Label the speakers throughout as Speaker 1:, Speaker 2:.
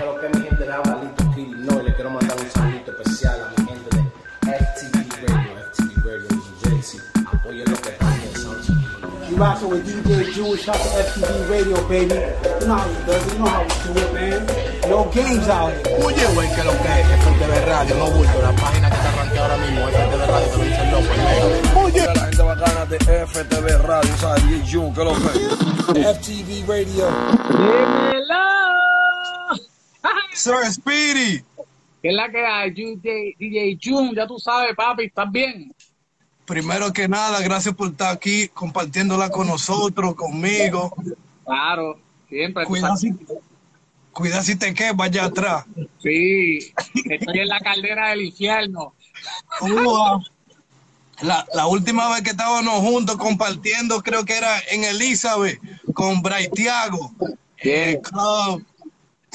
Speaker 1: Pero que mi gente de Avalito Kitty no, y le quiero mandar un saludito especial a mi gente de FTV Radio, FTV Radio New Jersey. Apoyen lo que están pensando.
Speaker 2: You rockin' with DJ Jewish out to FTV Radio, baby. You know how we do it. You know how we do it, man. No games out here.
Speaker 3: Oye, güey, que lo que es FTV Radio, no bulto, la página que está arranqueada ahora mismo, FTV Radio, te lo dice el loco,
Speaker 4: Oye, la gente bacana de FTV Radio, ¿sabes? DJ que lo que es. FTV Radio.
Speaker 3: Sir Speedy.
Speaker 5: ¿Qué es la que hay? DJ, DJ Jun, ya tú sabes, papi, ¿estás bien?
Speaker 3: Primero que nada, gracias por estar aquí compartiéndola con nosotros, conmigo.
Speaker 5: Claro, siempre. tú
Speaker 3: Cuida
Speaker 5: sabes.
Speaker 3: si, cuida si te quedas allá atrás.
Speaker 5: Sí, estoy en la caldera del infierno.
Speaker 3: La, la última vez que estábamos juntos compartiendo, creo que era en Elizabeth, con Braithiago. Eh, Club,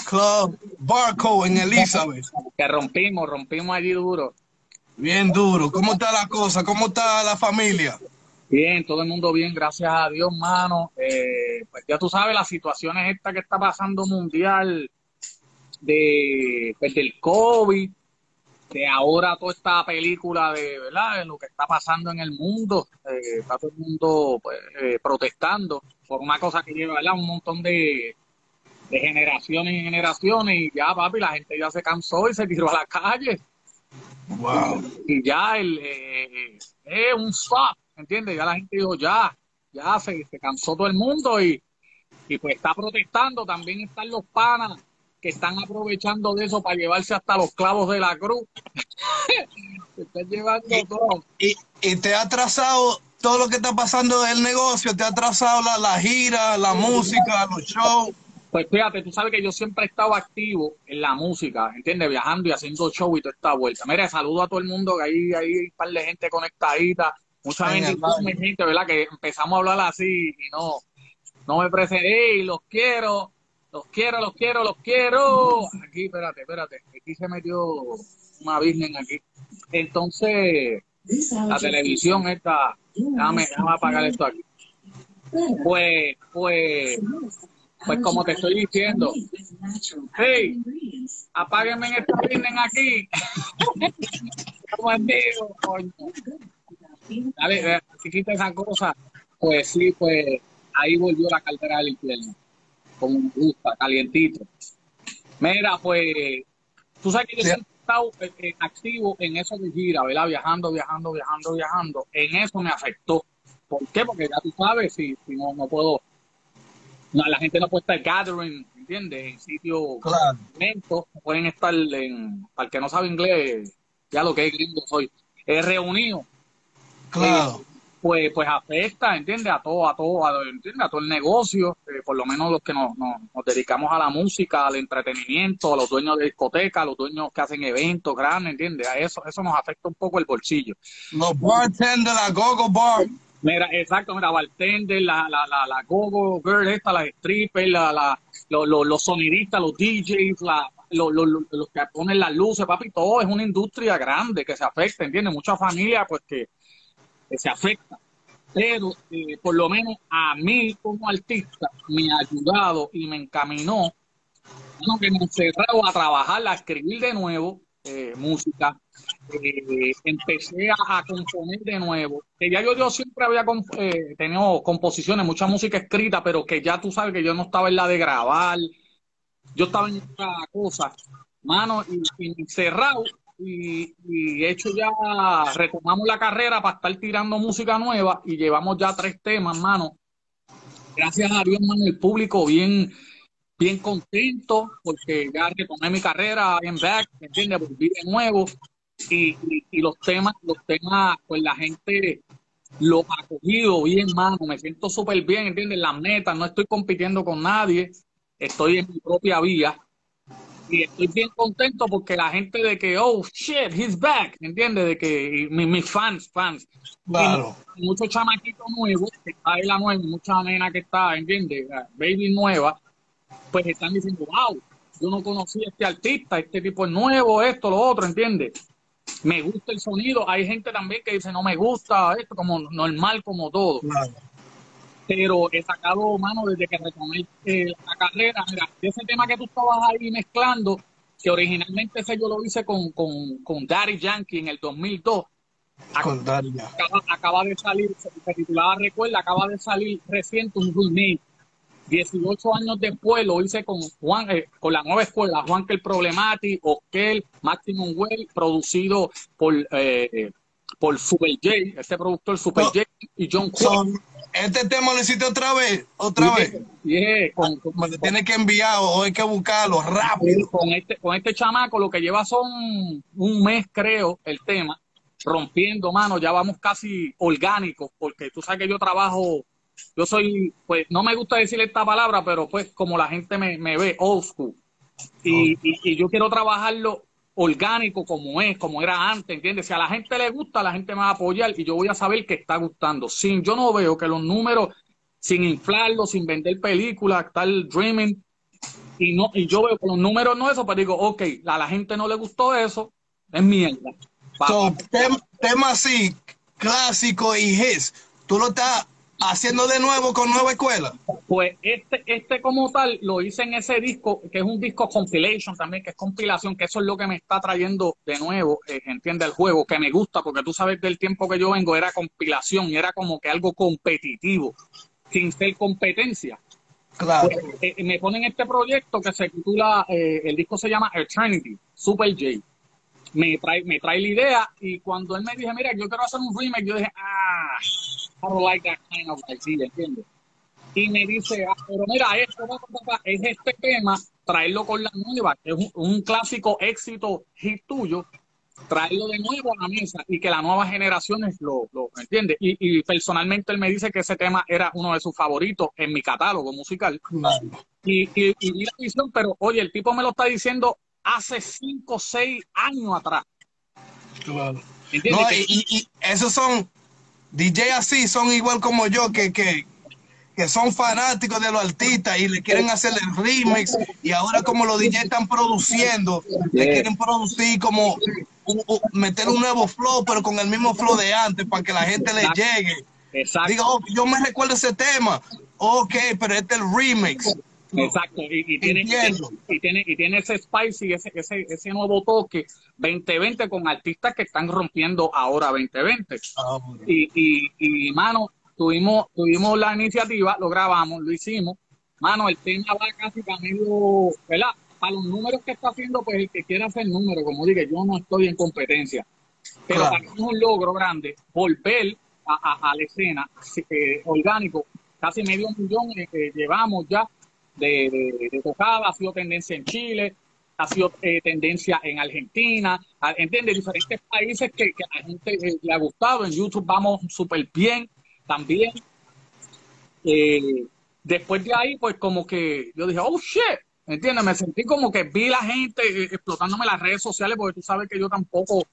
Speaker 3: Club Barco en Elizabeth.
Speaker 5: Que rompimos, rompimos allí duro.
Speaker 3: Bien duro. ¿Cómo está la cosa? ¿Cómo está la familia?
Speaker 5: Bien, todo el mundo bien, gracias a Dios, mano. Eh, pues ya tú sabes, las situaciones esta que está pasando mundial de, pues, del COVID, de ahora toda esta película de, ¿verdad? de lo que está pasando en el mundo. Eh, está todo el mundo pues, eh, protestando por una cosa que lleva ¿verdad? un montón de, de generaciones y generaciones y ya, papi, la gente ya se cansó y se tiró a la calle.
Speaker 3: Wow.
Speaker 5: y ya el eh, eh, un stop, ¿entiendes? Ya la gente dijo, ya, ya se, se cansó todo el mundo y, y pues está protestando. También están los panas que están aprovechando de eso para llevarse hasta los clavos de la cruz. Se están llevando todo.
Speaker 3: ¿Y, y te ha atrasado todo lo que está pasando del negocio? ¿Te ha atrasado la, la gira, la música, los shows?
Speaker 5: Pues fíjate, tú sabes que yo siempre he estado activo en la música, ¿entiendes? Viajando y haciendo show y toda esta vuelta. Mira, saludo a todo el mundo, que ahí hay un par de gente conectadita, mucha gente, gente, ¿verdad? Que empezamos a hablar así y no, no me presenté, ¡Ey, los quiero! Los quiero, los quiero, los quiero. Aquí, espérate, espérate. Aquí se metió una virgen aquí. Entonces, la televisión esta, déjame, déjame apagar esto aquí. Pues, pues, pues como te estoy diciendo, hey, apáguenme esta virgen aquí. Como digo, coño. Dale, si quita esa cosa, pues sí, pues ahí volvió la cartera del infierno. Como me gusta, calientito. Mira, pues, tú sabes que yo
Speaker 3: Sí.
Speaker 5: he estado eh, eh, activo en eso de gira, ¿verdad? Viajando, viajando, viajando, viajando. En eso me afectó. ¿Por qué? Porque ya tú sabes, si, si no, no puedo, no, la gente no puede estar gathering, ¿entiendes? En sitios,
Speaker 3: Claro.
Speaker 5: pueden estar en, para el que no sabe inglés, ya lo que es gringo soy, es reunido
Speaker 3: Claro.
Speaker 5: pues pues afecta, ¿entiendes? A todo, a todo, a, ¿entiendes? A todo el negocio, eh, por lo menos los que nos, nos, nos dedicamos a la música, al entretenimiento, a los dueños de discotecas, a los dueños que hacen eventos grandes, ¿entiendes? A eso, eso nos afecta un poco el bolsillo.
Speaker 3: Los bartenders, la gogo bar.
Speaker 5: Mira, exacto, mira, bartender, la, la, la, la go-go girl esta, las strippers, la, la, lo- lo- los sonidistas, los DJs, la, lo- lo- lo- los que ponen las luces, papi, todo es una industria grande que se afecta, ¿entiendes? Mucha familia, pues, que, que se afecta. Pero, eh, por lo menos a mí como artista, me ha ayudado y me encaminó, bueno, que me encerrado a trabajar, a escribir de nuevo eh, música. Eh, empecé a, a componer de nuevo. Que ya yo, yo siempre había com- eh, tenido composiciones, mucha música escrita, pero que ya tú sabes que yo no estaba en la de grabar, yo estaba en otra cosa, mano, y, y. Y, y hecho ya, retomamos la carrera para estar tirando música nueva y llevamos ya tres temas, mano. Gracias a Dios, mano, el público bien, bien contento porque ya retomé mi carrera en back, ¿me ¿entiendes? Volví de nuevo y, y, y los temas, los temas, pues la gente lo ha cogido bien, mano, me siento súper bien, ¿entiendes? Las metas, no estoy compitiendo con nadie, estoy en mi propia vía y estoy bien contento porque la gente de que, oh, shit, he's back, ¿entiendes? De que mi- mis fans, fans,
Speaker 3: Claro.
Speaker 5: muchos chamaquitos nuevos, que está de la nueva, mucha nena que está, ¿entiendes? La Baby nueva, pues están diciendo, wow, yo no conocía a este artista, este tipo es nuevo, esto, lo otro, ¿entiendes? Me gusta el sonido. Hay gente también que dice, no me gusta esto, como normal, como todo.
Speaker 3: Claro.
Speaker 5: pero he sacado, mano, desde que retomé eh, la carrera, mira, ese tema que tú estabas ahí mezclando, que originalmente ese yo lo hice con, con, con Daddy Yankee en el 2002,
Speaker 3: Con
Speaker 5: acaba, acaba de salir, se titulaba Recuerda, acaba de salir reciente un remake. 18 años después lo hice con Juan, eh, con la nueva escuela, Juan Kel Problemati, Oskel, Maximum Well, producido por, eh, por Super J, este productor Super
Speaker 3: No.
Speaker 5: J y John.
Speaker 3: Son- este tema lo hiciste otra vez, otra vez.
Speaker 5: Yeah, con, con-
Speaker 3: Me lo tienes que enviar o hay que buscarlo rápido.
Speaker 5: con este, con este chamaco lo que lleva son un mes, creo, el tema, rompiendo, mano, ya vamos casi orgánicos, porque tú sabes que yo trabajo, yo soy, pues no me gusta decir esta palabra, pero pues como la gente me, me ve, old school. Y, y, y yo quiero trabajarlo orgánico como es, como era antes, ¿entiendes? Si a la gente le gusta, la gente me va a apoyar y yo voy a saber que está gustando. Sin, yo no veo que los números, sin inflarlos, sin vender películas, tal dreaming, y no y yo veo que los números no eso, pues digo, ok, a la gente no le gustó eso, es mierda. Pa-
Speaker 3: So, tem- tema así, clásico y hits, tú lo estás haciendo de nuevo con nueva escuela.
Speaker 5: Pues este, este como tal lo hice en ese disco, que es un disco compilation también, que es compilación, que eso es lo que me está trayendo de nuevo, eh, entiende el juego, que me gusta, porque tú sabes del tiempo que yo vengo era compilación era como que algo competitivo, sin ser competencia.
Speaker 3: Claro.
Speaker 5: Pues, eh, me ponen este proyecto que se titula, eh, el disco se llama Eternity, Super J. Me trae, me trae la idea y cuando él me dice, mira, yo quiero hacer un remake, yo dije, ah, I don't like that kind of idea, ¿entiendes? Y me dice, ah, pero mira, esto es este tema, traerlo con la nueva, que es un, un clásico éxito hit tuyo, traerlo de nuevo a la mesa y que las nuevas generaciones lo, lo ¿entiendes? Y, y personalmente él me dice que ese tema era uno de sus favoritos en mi catálogo musical. Y, y, y vi la visión, pero oye, el tipo me lo está diciendo hace cinco o seis años atrás.
Speaker 3: claro. No, y, y- y esos son, DJ así, son igual como yo, que, que, que son fanáticos de los artistas y le quieren hacer el remix. Y ahora, como los DJ están produciendo, le quieren producir como un- un- meter un nuevo flow, pero con el mismo flow de antes, para que la gente le llegue.
Speaker 5: Exacto.
Speaker 3: Diga, oh, yo me recuerdo ese tema. Ok, pero este es el remix.
Speaker 5: Exacto, y, y tiene, y, tiene, y tiene ese spicy, ese, ese, ese nuevo toque 2020 con artistas que están rompiendo ahora 2020.
Speaker 3: Ah, bueno.
Speaker 5: Y, y, y mano, tuvimos, tuvimos la iniciativa, lo grabamos, lo hicimos. Mano, el tema va casi para medio, ¿verdad? Para los números que está haciendo, pues el que quiera hacer número, como dije, yo no estoy en competencia. Pero
Speaker 3: Claro.
Speaker 5: para mí es un logro grande volver a, a- a la escena eh, orgánico. Casi medio millón eh, que llevamos ya de, de, de tocada, ha sido tendencia en Chile, ha sido eh, tendencia en Argentina, a- ¿entiendes? Diferentes países que, a la gente eh, le ha gustado. En YouTube vamos súper bien también. Eh, después de ahí, pues como que yo dije, oh shit, ¿entiendes? Me sentí como que vi la gente eh, explotándome las redes sociales, porque tú sabes que yo tampoco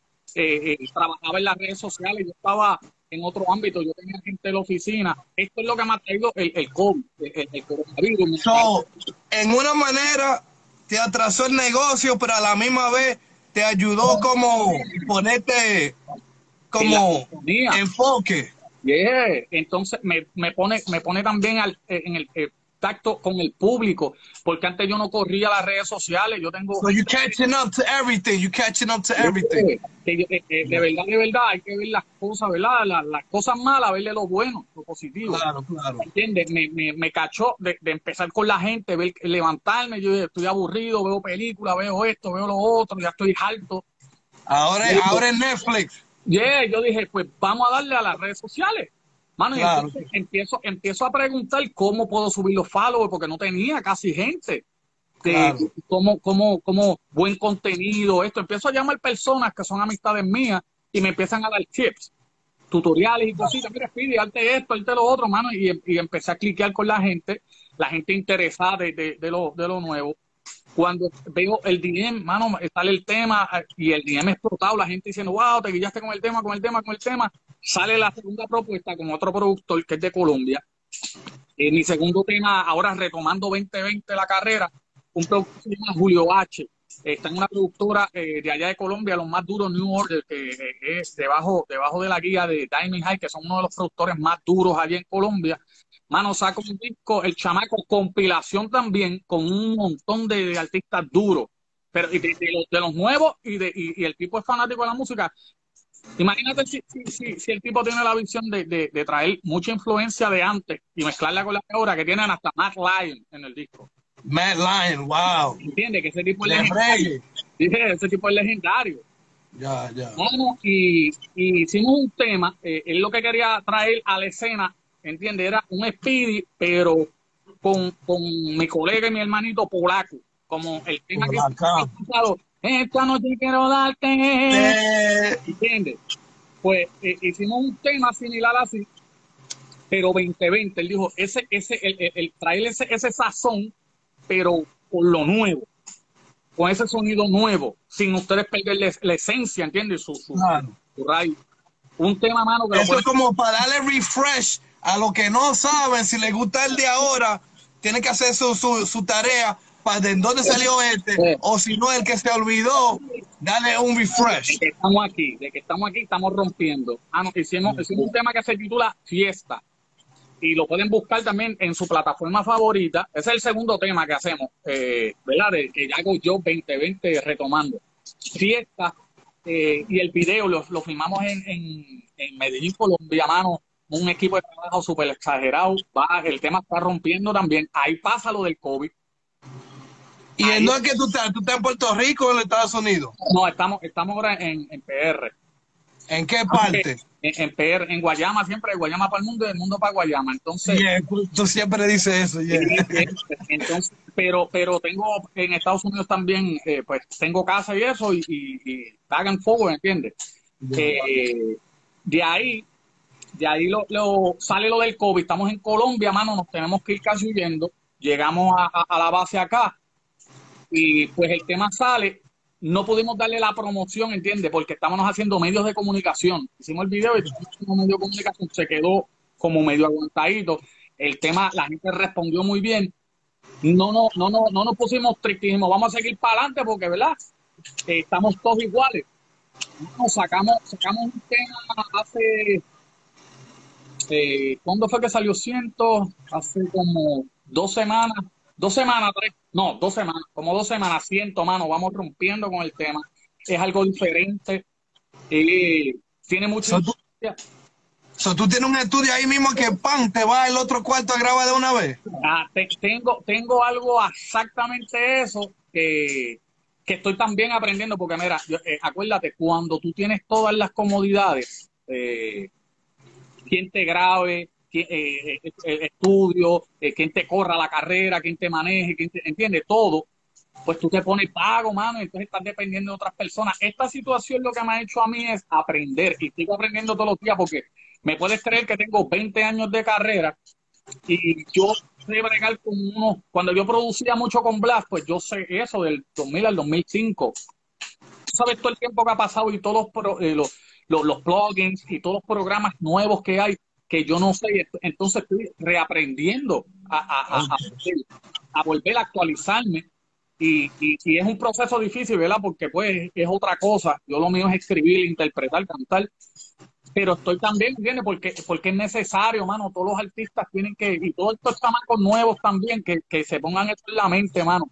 Speaker 5: trabajaba en las redes sociales, yo estaba en otro ámbito, yo tenía gente en la oficina. Esto es lo que me ha traído el, el COVID, el, el coronavirus.
Speaker 3: So, en una manera te atrasó el negocio, pero a la misma vez te ayudó como ponerte como enfoque.
Speaker 5: Yeah. Entonces me, me pone me pone también al, eh, en el eh, tacto con el público, porque antes yo no corría las redes sociales, yo tengo
Speaker 3: So you catching up to everything. You catching up to everything.
Speaker 5: De verdad, de verdad, hay que ver las cosas, ¿verdad? Las, las cosas malas, verle lo bueno, lo positivo.
Speaker 3: Claro, claro.
Speaker 5: ¿Entiendes? Me, me, me cachó de, de empezar con la gente, ver, levantarme, yo estoy aburrido, veo películas, veo esto, veo lo otro, ya estoy harto.
Speaker 3: Ahora, ahora en Netflix.
Speaker 5: Yeah, yo dije, pues vamos a darle a las redes sociales. Mano, y
Speaker 3: Claro.
Speaker 5: entonces empiezo, empiezo a preguntar cómo puedo subir los followers, porque no tenía casi gente. De
Speaker 3: Claro.
Speaker 5: cómo, cómo, cómo buen contenido, esto. Empiezo a llamar personas que son amistades mías y me empiezan a dar tips, tutoriales y cositas. Mira, Speedy, hazte esto, hazte lo otro, mano. Y, y empecé a cliquear con la gente, la gente interesada de, de, de lo, de lo nuevo. Cuando veo el DM, mano, sale el tema eh, y el DM explotado, la gente diciendo, wow, te guillaste con el tema, con el tema, con el tema. Sale la segunda propuesta con otro productor que es de Colombia. Eh, mi segundo tema, ahora retomando 2020 la carrera, un productor que se llama Julio H. Está en una productora eh, de allá de Colombia, los más duros, New Order, que eh, es debajo, debajo de la guía de Diamond High, que son uno de los productores más duros allá en Colombia. Mano, saca un disco, el chamaco, compilación también, con un montón de artistas duros, pero de, de, los, de nuevos y, de, y, el tipo es fanático de la música. Imagínate si, si, si, el tipo tiene la visión de, de, traer mucha influencia de antes y mezclarla con la de ahora, que tienen hasta Matt Lyon en el disco.
Speaker 3: Matt Lyon, wow.
Speaker 5: ¿Entiendes? Que ese tipo es legendario. ese tipo es legendario.
Speaker 3: Ya, ya.
Speaker 5: Bueno, y, y, hicimos un tema, eh, él lo que quería traer a la escena ¿entiendes? Era un Speedy, pero con, con mi colega y mi hermanito polaco, como el tema que pasado, esta noche quiero darte, ¿entiendes? Pues eh, hicimos un tema similar así, pero 2020, él dijo, ese, ese, el, el, traer ese, ese sazón, pero con lo nuevo, con ese sonido nuevo, sin ustedes perder la, esencia, ¿entiendes? Su, su, su rayo. Un tema, mano,
Speaker 3: que Eso es como para darle refresh a los que no saben, si les gusta el de ahora, tienen que hacer su, su, tarea para de dónde salió este, o si no, el que se olvidó, dale un refresh.
Speaker 5: De que estamos aquí, de que estamos aquí, estamos rompiendo. Ah, no, hicimos, hicimos un tema que se titula Fiesta. Y lo pueden buscar también en su plataforma favorita. Ese es el segundo tema que hacemos, eh, ¿verdad? De, que hago yo 2020 retomando. Fiesta. Eh, y el video lo, lo filmamos en, en, en Medellín, Colombia, mano un equipo de trabajo súper exagerado, va, el tema está rompiendo también, ahí pasa lo del COVID.
Speaker 3: ¿Y en dónde que tú estás? ¿Tú estás en Puerto Rico o en Estados Unidos?
Speaker 5: No, estamos, estamos ahora en, en PR.
Speaker 3: ¿En qué parte?
Speaker 5: En, en, PR, en Guayama, siempre, Guayama para el mundo y el mundo para Guayama. Entonces,
Speaker 3: tú siempre dices eso.
Speaker 5: Entonces, pero, pero tengo en Estados Unidos también, eh, pues tengo casa y eso, y, y, pagan fuego, ¿entiendes? Eh, de ahí de ahí lo, sale lo del COVID, estamos en Colombia, mano, nos tenemos que ir casi huyendo, llegamos a, la base acá y pues el tema sale, no pudimos darle la promoción, ¿entiendes? Porque estábamos haciendo medios de comunicación, hicimos el video y como medio de comunicación se quedó como medio aguantadito, el tema, la gente respondió muy bien, no, no, no, no, no nos pusimos tristes, vamos a seguir para adelante porque, ¿verdad? Eh, estamos todos iguales. Sacamos, sacamos un tema hace eh, ¿cuándo fue que salió Ciento? Hace como dos semanas, dos semanas, tres, no, dos semanas, como dos semanas, Ciento, mano, vamos rompiendo con el tema. Es algo diferente. Eh, tiene mucho...
Speaker 3: So, ¿Tú tienes un estudio ahí mismo que pan, te va el otro cuarto a grabar de una vez?
Speaker 5: Ah, tengo, tengo algo exactamente eso que, que estoy también aprendiendo, porque mira, eh, acuérdate, cuando tú tienes todas las comodidades, eh, quién te grabe, eh, eh, el estudio, eh, quién te corra la carrera, quién te maneje, quién te entiende todo, pues tú te pones pago, mano, y entonces estás dependiendo de otras personas. Esta situación lo que me ha hecho a mí es aprender y sigo aprendiendo todos los días porque me puedes creer que tengo 20 años de carrera y yo sé bregar con uno, cuando yo producía mucho con Blast, pues yo sé eso del 2000 al 2005. sabes todo el tiempo que ha pasado y todos los, los, plugins y todos los programas nuevos que hay que yo no sé. Entonces estoy reaprendiendo a, a, volver a actualizarme. Y, y, es un proceso difícil, ¿verdad? Porque pues es otra cosa. Yo lo mío es escribir, interpretar, cantar. Pero estoy también, ¿entiendes? Porque, porque es necesario, mano. Todos los artistas tienen que, y todos estos chamacos nuevos también, que, que se pongan esto en la mente, mano.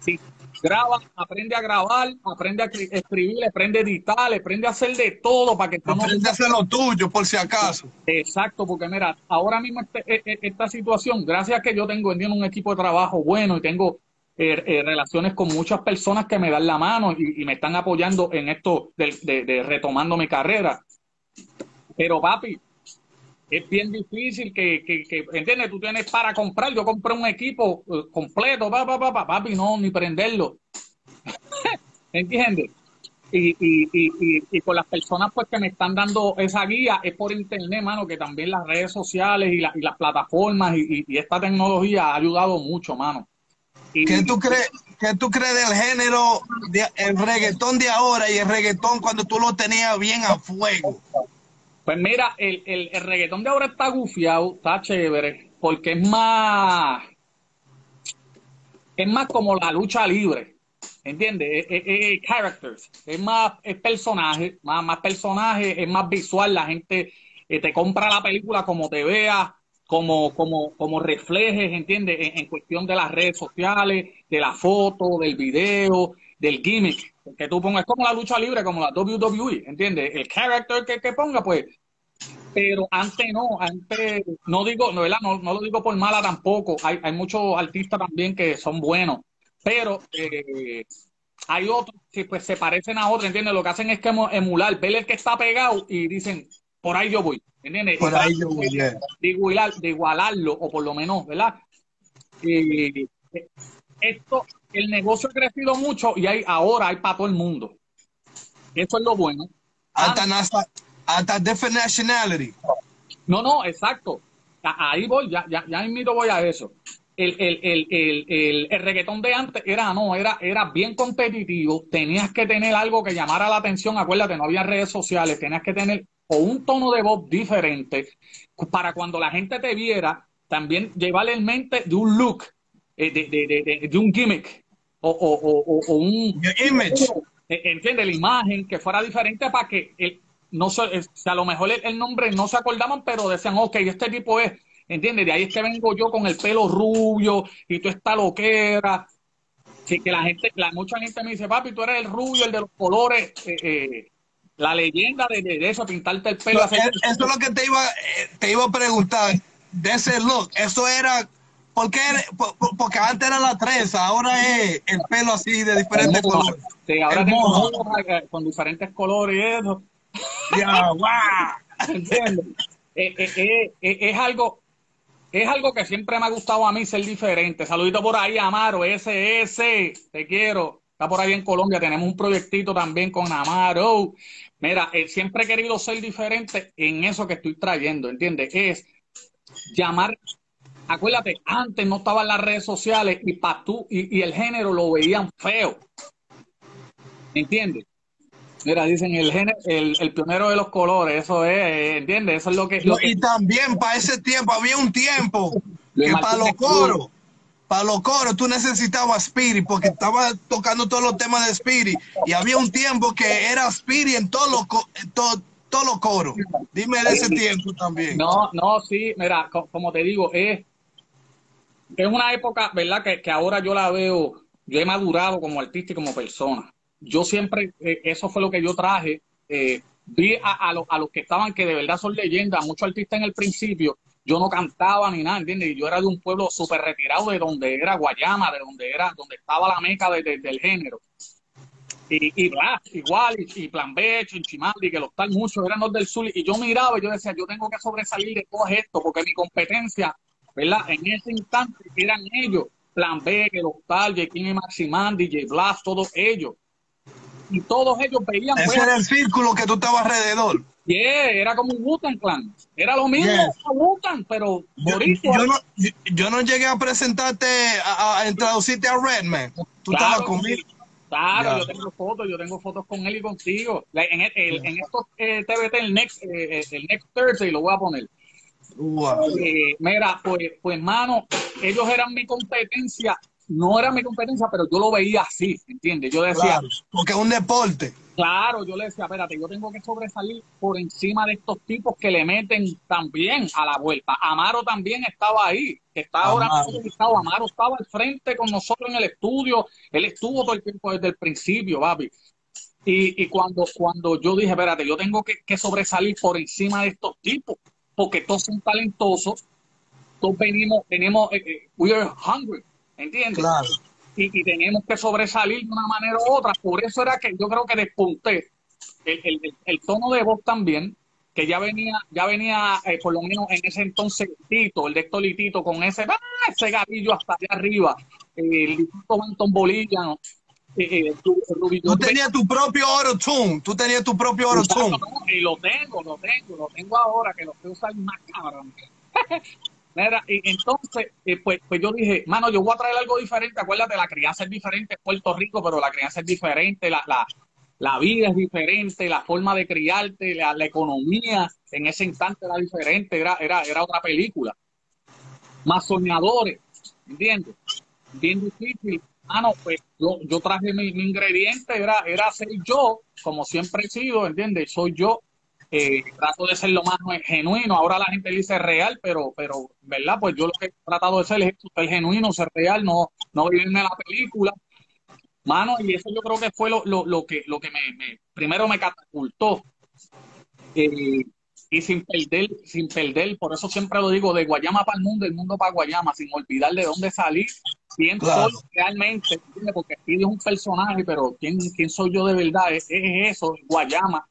Speaker 5: Sí, graba, aprende a grabar, aprende a escribir, aprende a editar, aprende a hacer de todo para que
Speaker 3: tú aprende a hacer lo tuyo, por si acaso.
Speaker 5: Exacto, porque mira, ahora mismo este, e, e, esta situación, gracias a que yo tengo un equipo de trabajo bueno y tengo eh, eh, relaciones con muchas personas que me dan la mano y, me están apoyando en esto de, de retomando mi carrera. Pero papi, es bien difícil que, que, que, ¿entiendes? Tú tienes para comprar, yo compré un equipo eh, completo, pa, pa, pa, papi, no, ni prenderlo. ¿Entiendes? Y, y, y, y, con las personas pues que me están dando esa guía es por internet, mano, que también las redes sociales y, y las plataformas y, esta tecnología ha ayudado mucho, mano.
Speaker 3: ¿Qué tú crees, qué tú crees del género, de, el reggaetón de ahora y el reggaetón cuando tú lo tenías bien a fuego?
Speaker 5: Pues mira, el, el, el reggaetón de ahora está gufiado, está chévere, porque es más, es más como la lucha libre, ¿entiendes? Es, characters, es más, es personaje, más, más personaje, es más visual, la gente eh, te compra la película como te vea, como, como, como reflejes, ¿entiendes? En, en cuestión de las redes sociales, de la foto, del video, del gimmick que tú pongas, como la lucha libre, como la WWE, ¿entiendes? El character que, que ponga, pues. Pero antes no, antes, no digo, no. No, no lo digo por mala tampoco. Hay, hay muchos artistas también que son buenos, pero eh, hay otros que pues se parecen a otros, ¿entiendes? Lo que hacen es que emu- emular, ver el que está pegado y dicen, por ahí yo voy, ¿entiendes?
Speaker 3: Por ahí yo voy,
Speaker 5: de- igualar, de igualarlo, o por lo menos, ¿verdad? Y esto, el negocio ha crecido mucho y hay, ahora hay para todo el mundo. Eso es lo bueno.
Speaker 3: Hasta, hasta, hasta different nationality.
Speaker 5: No, no, exacto. Ahí voy, ya, ya, ya mismito voy a eso. El, el, el, el, reggaetón de antes era, no, era, era bien competitivo. Tenías que tener algo que llamara la atención. Acuérdate, no había redes sociales. Tenías que tener o un tono de voz diferente para cuando la gente te viera, también llevarle en mente de un look, eh, de, de, de, de un gimmick o, o, o, o- un,
Speaker 3: image.
Speaker 5: eh, entiende la imagen que fuera diferente para que el, no se, a lo mejor el, el nombre no se acordaban pero decían ok este tipo es entiende de ahí es que vengo yo con el pelo rubio y tú esta loquera sí que la gente la mucha gente me dice papi tú eres el rubio el de los colores eh, eh, la leyenda de, de, eso pintarte el pelo
Speaker 3: Pero,
Speaker 5: hacer-
Speaker 3: Eso es lo que te iba, eh, te iba a preguntar. De ese look, eso era. ¿Por qué? Por- por- Porque antes era la trenza, ahora es el pelo así de diferentes colores.
Speaker 5: Sí, ahora tengo con diferentes colores y eso
Speaker 3: Ya.
Speaker 5: ¿Entiendes? Eh, eh, eh, eh, es algo es algo que siempre me ha gustado a mí ser diferente. Saludito por ahí, Amaro, SS, te quiero. Está por ahí en Colombia, tenemos un proyectito también con Amaro. Mira, siempre he querido ser diferente en eso que estoy trayendo, ¿entiendes? Es llamar, acuérdate, antes no estaban las redes sociales y pa' tú y, y el género lo veían feo. ¿Entiendes? Mira, dicen el, género, el, el pionero de los colores, eso es, ¿entiendes? Eso es lo que... lo que-
Speaker 3: Y también para ese tiempo, había un tiempo que para los coros, para los coros tú necesitabas Spirit porque estaba tocando todos los temas de Spirit y había un tiempo que era Spirit en todos los, coros. Dime de ese tiempo también.
Speaker 5: No, no, sí, mira, co- como te digo, es, es una época, ¿verdad? Que, que ahora yo la veo, yo he madurado como artista y como persona. Yo siempre, eh, eso fue lo que yo traje. eh, vi a, a, los, a los que estaban, que de verdad son leyendas, muchos artistas en el principio, yo no cantaba ni nada, ¿entiendes? Yo era de un pueblo súper retirado de donde era Guayama, de donde era, donde estaba la meca de- del género. Y, y bla, igual, y, y Plan B, Chinchimaldi, que los tal muchos eran los del sur, y yo miraba y yo decía, yo tengo que sobresalir de todo esto, porque mi competencia, ¿verdad? En ese instante eran ellos, Plan B, que los tal, J. King y Maximandi, J. Blast, todos ellos. Y todos ellos veían,
Speaker 3: Ese
Speaker 5: pues,
Speaker 3: era el círculo que tú estabas alrededor.
Speaker 5: yeah, era como un Wu-Tang Clan. Era lo mismo,
Speaker 3: Yes.
Speaker 5: Wu-Tang, pero
Speaker 3: Yo, no, yo, yo no llegué a presentarte, a, a introducirte a Redman. Tú
Speaker 5: Claro.
Speaker 3: estabas conmigo.
Speaker 5: Claro, yo tengo fotos, yo tengo fotos con él y contigo. En, el- el- en estos eh, TBT, el next, eh, eh, el next Thursday lo voy a poner.
Speaker 3: Wow.
Speaker 5: Eh, mira, pues, pues, mano, ellos eran mi competencia. No era mi competencia, pero yo lo veía así, ¿entiendes? Yo decía,
Speaker 3: Claro, porque es un deporte.
Speaker 5: Claro, yo le decía, espérate, yo tengo que sobresalir por encima de estos tipos que le meten también a la vuelta. Amaro también estaba ahí, que está ahora
Speaker 3: Amaro.
Speaker 5: Amaro estaba al frente con nosotros en el estudio, él estuvo todo el tiempo desde el principio, papi. Y, y cuando, cuando yo dije, espérate, yo tengo que, que sobresalir por encima de estos tipos, porque todos son talentosos, todos venimos, tenemos, eh, eh, we are hungry, ¿entiendes?
Speaker 3: Claro.
Speaker 5: y, y tenemos que sobresalir de una manera u otra. Por eso era que yo creo que despunté el, el- el- tono de voz también, que ya venía, ya venía eh, por lo menos en ese entonces Tito, el de Héctor y Tito, con ese, ¡ah! ese gatillo hasta allá arriba, eh, el Banton Bolilla, eh, eh, Ru- Ruby
Speaker 3: Tú tenías tu propio auto-tune. Tú tenías tu propio auto-tune.
Speaker 5: y lo tengo, lo tengo, lo tengo ahora que lo estoy usando más cabrón. Mira, y entonces, eh, pues, pues yo dije, mano, yo voy a traer algo diferente. Acuérdate, la crianza es diferente en Puerto Rico, pero la crianza es diferente, la, la, la vida es diferente, la forma de criarte, la, la economía en ese instante era diferente, era, era, era otra película. Más soñadores, ¿entiendes? Bien difícil. Mano, pues yo, yo traje mi, mi ingrediente, era, era ser yo, como siempre he sido, ¿entiendes? Soy yo Eh, trato de ser lo más genuino. Ahora la gente dice real, pero, pero, ¿verdad? Pues yo lo que he tratado de ser es ser genuino, ser real, no, no vivirme la película. Mano, y eso yo creo que fue lo, lo, lo que, lo que me, me, primero me catapultó. Eh, y sin perder, sin perder, por eso siempre lo digo, de Guayama para el mundo, el mundo para Guayama, sin olvidar de dónde salí, quién soy realmente, porque aquí es un personaje, pero quién, quién soy yo de verdad, es, es eso, Guayama,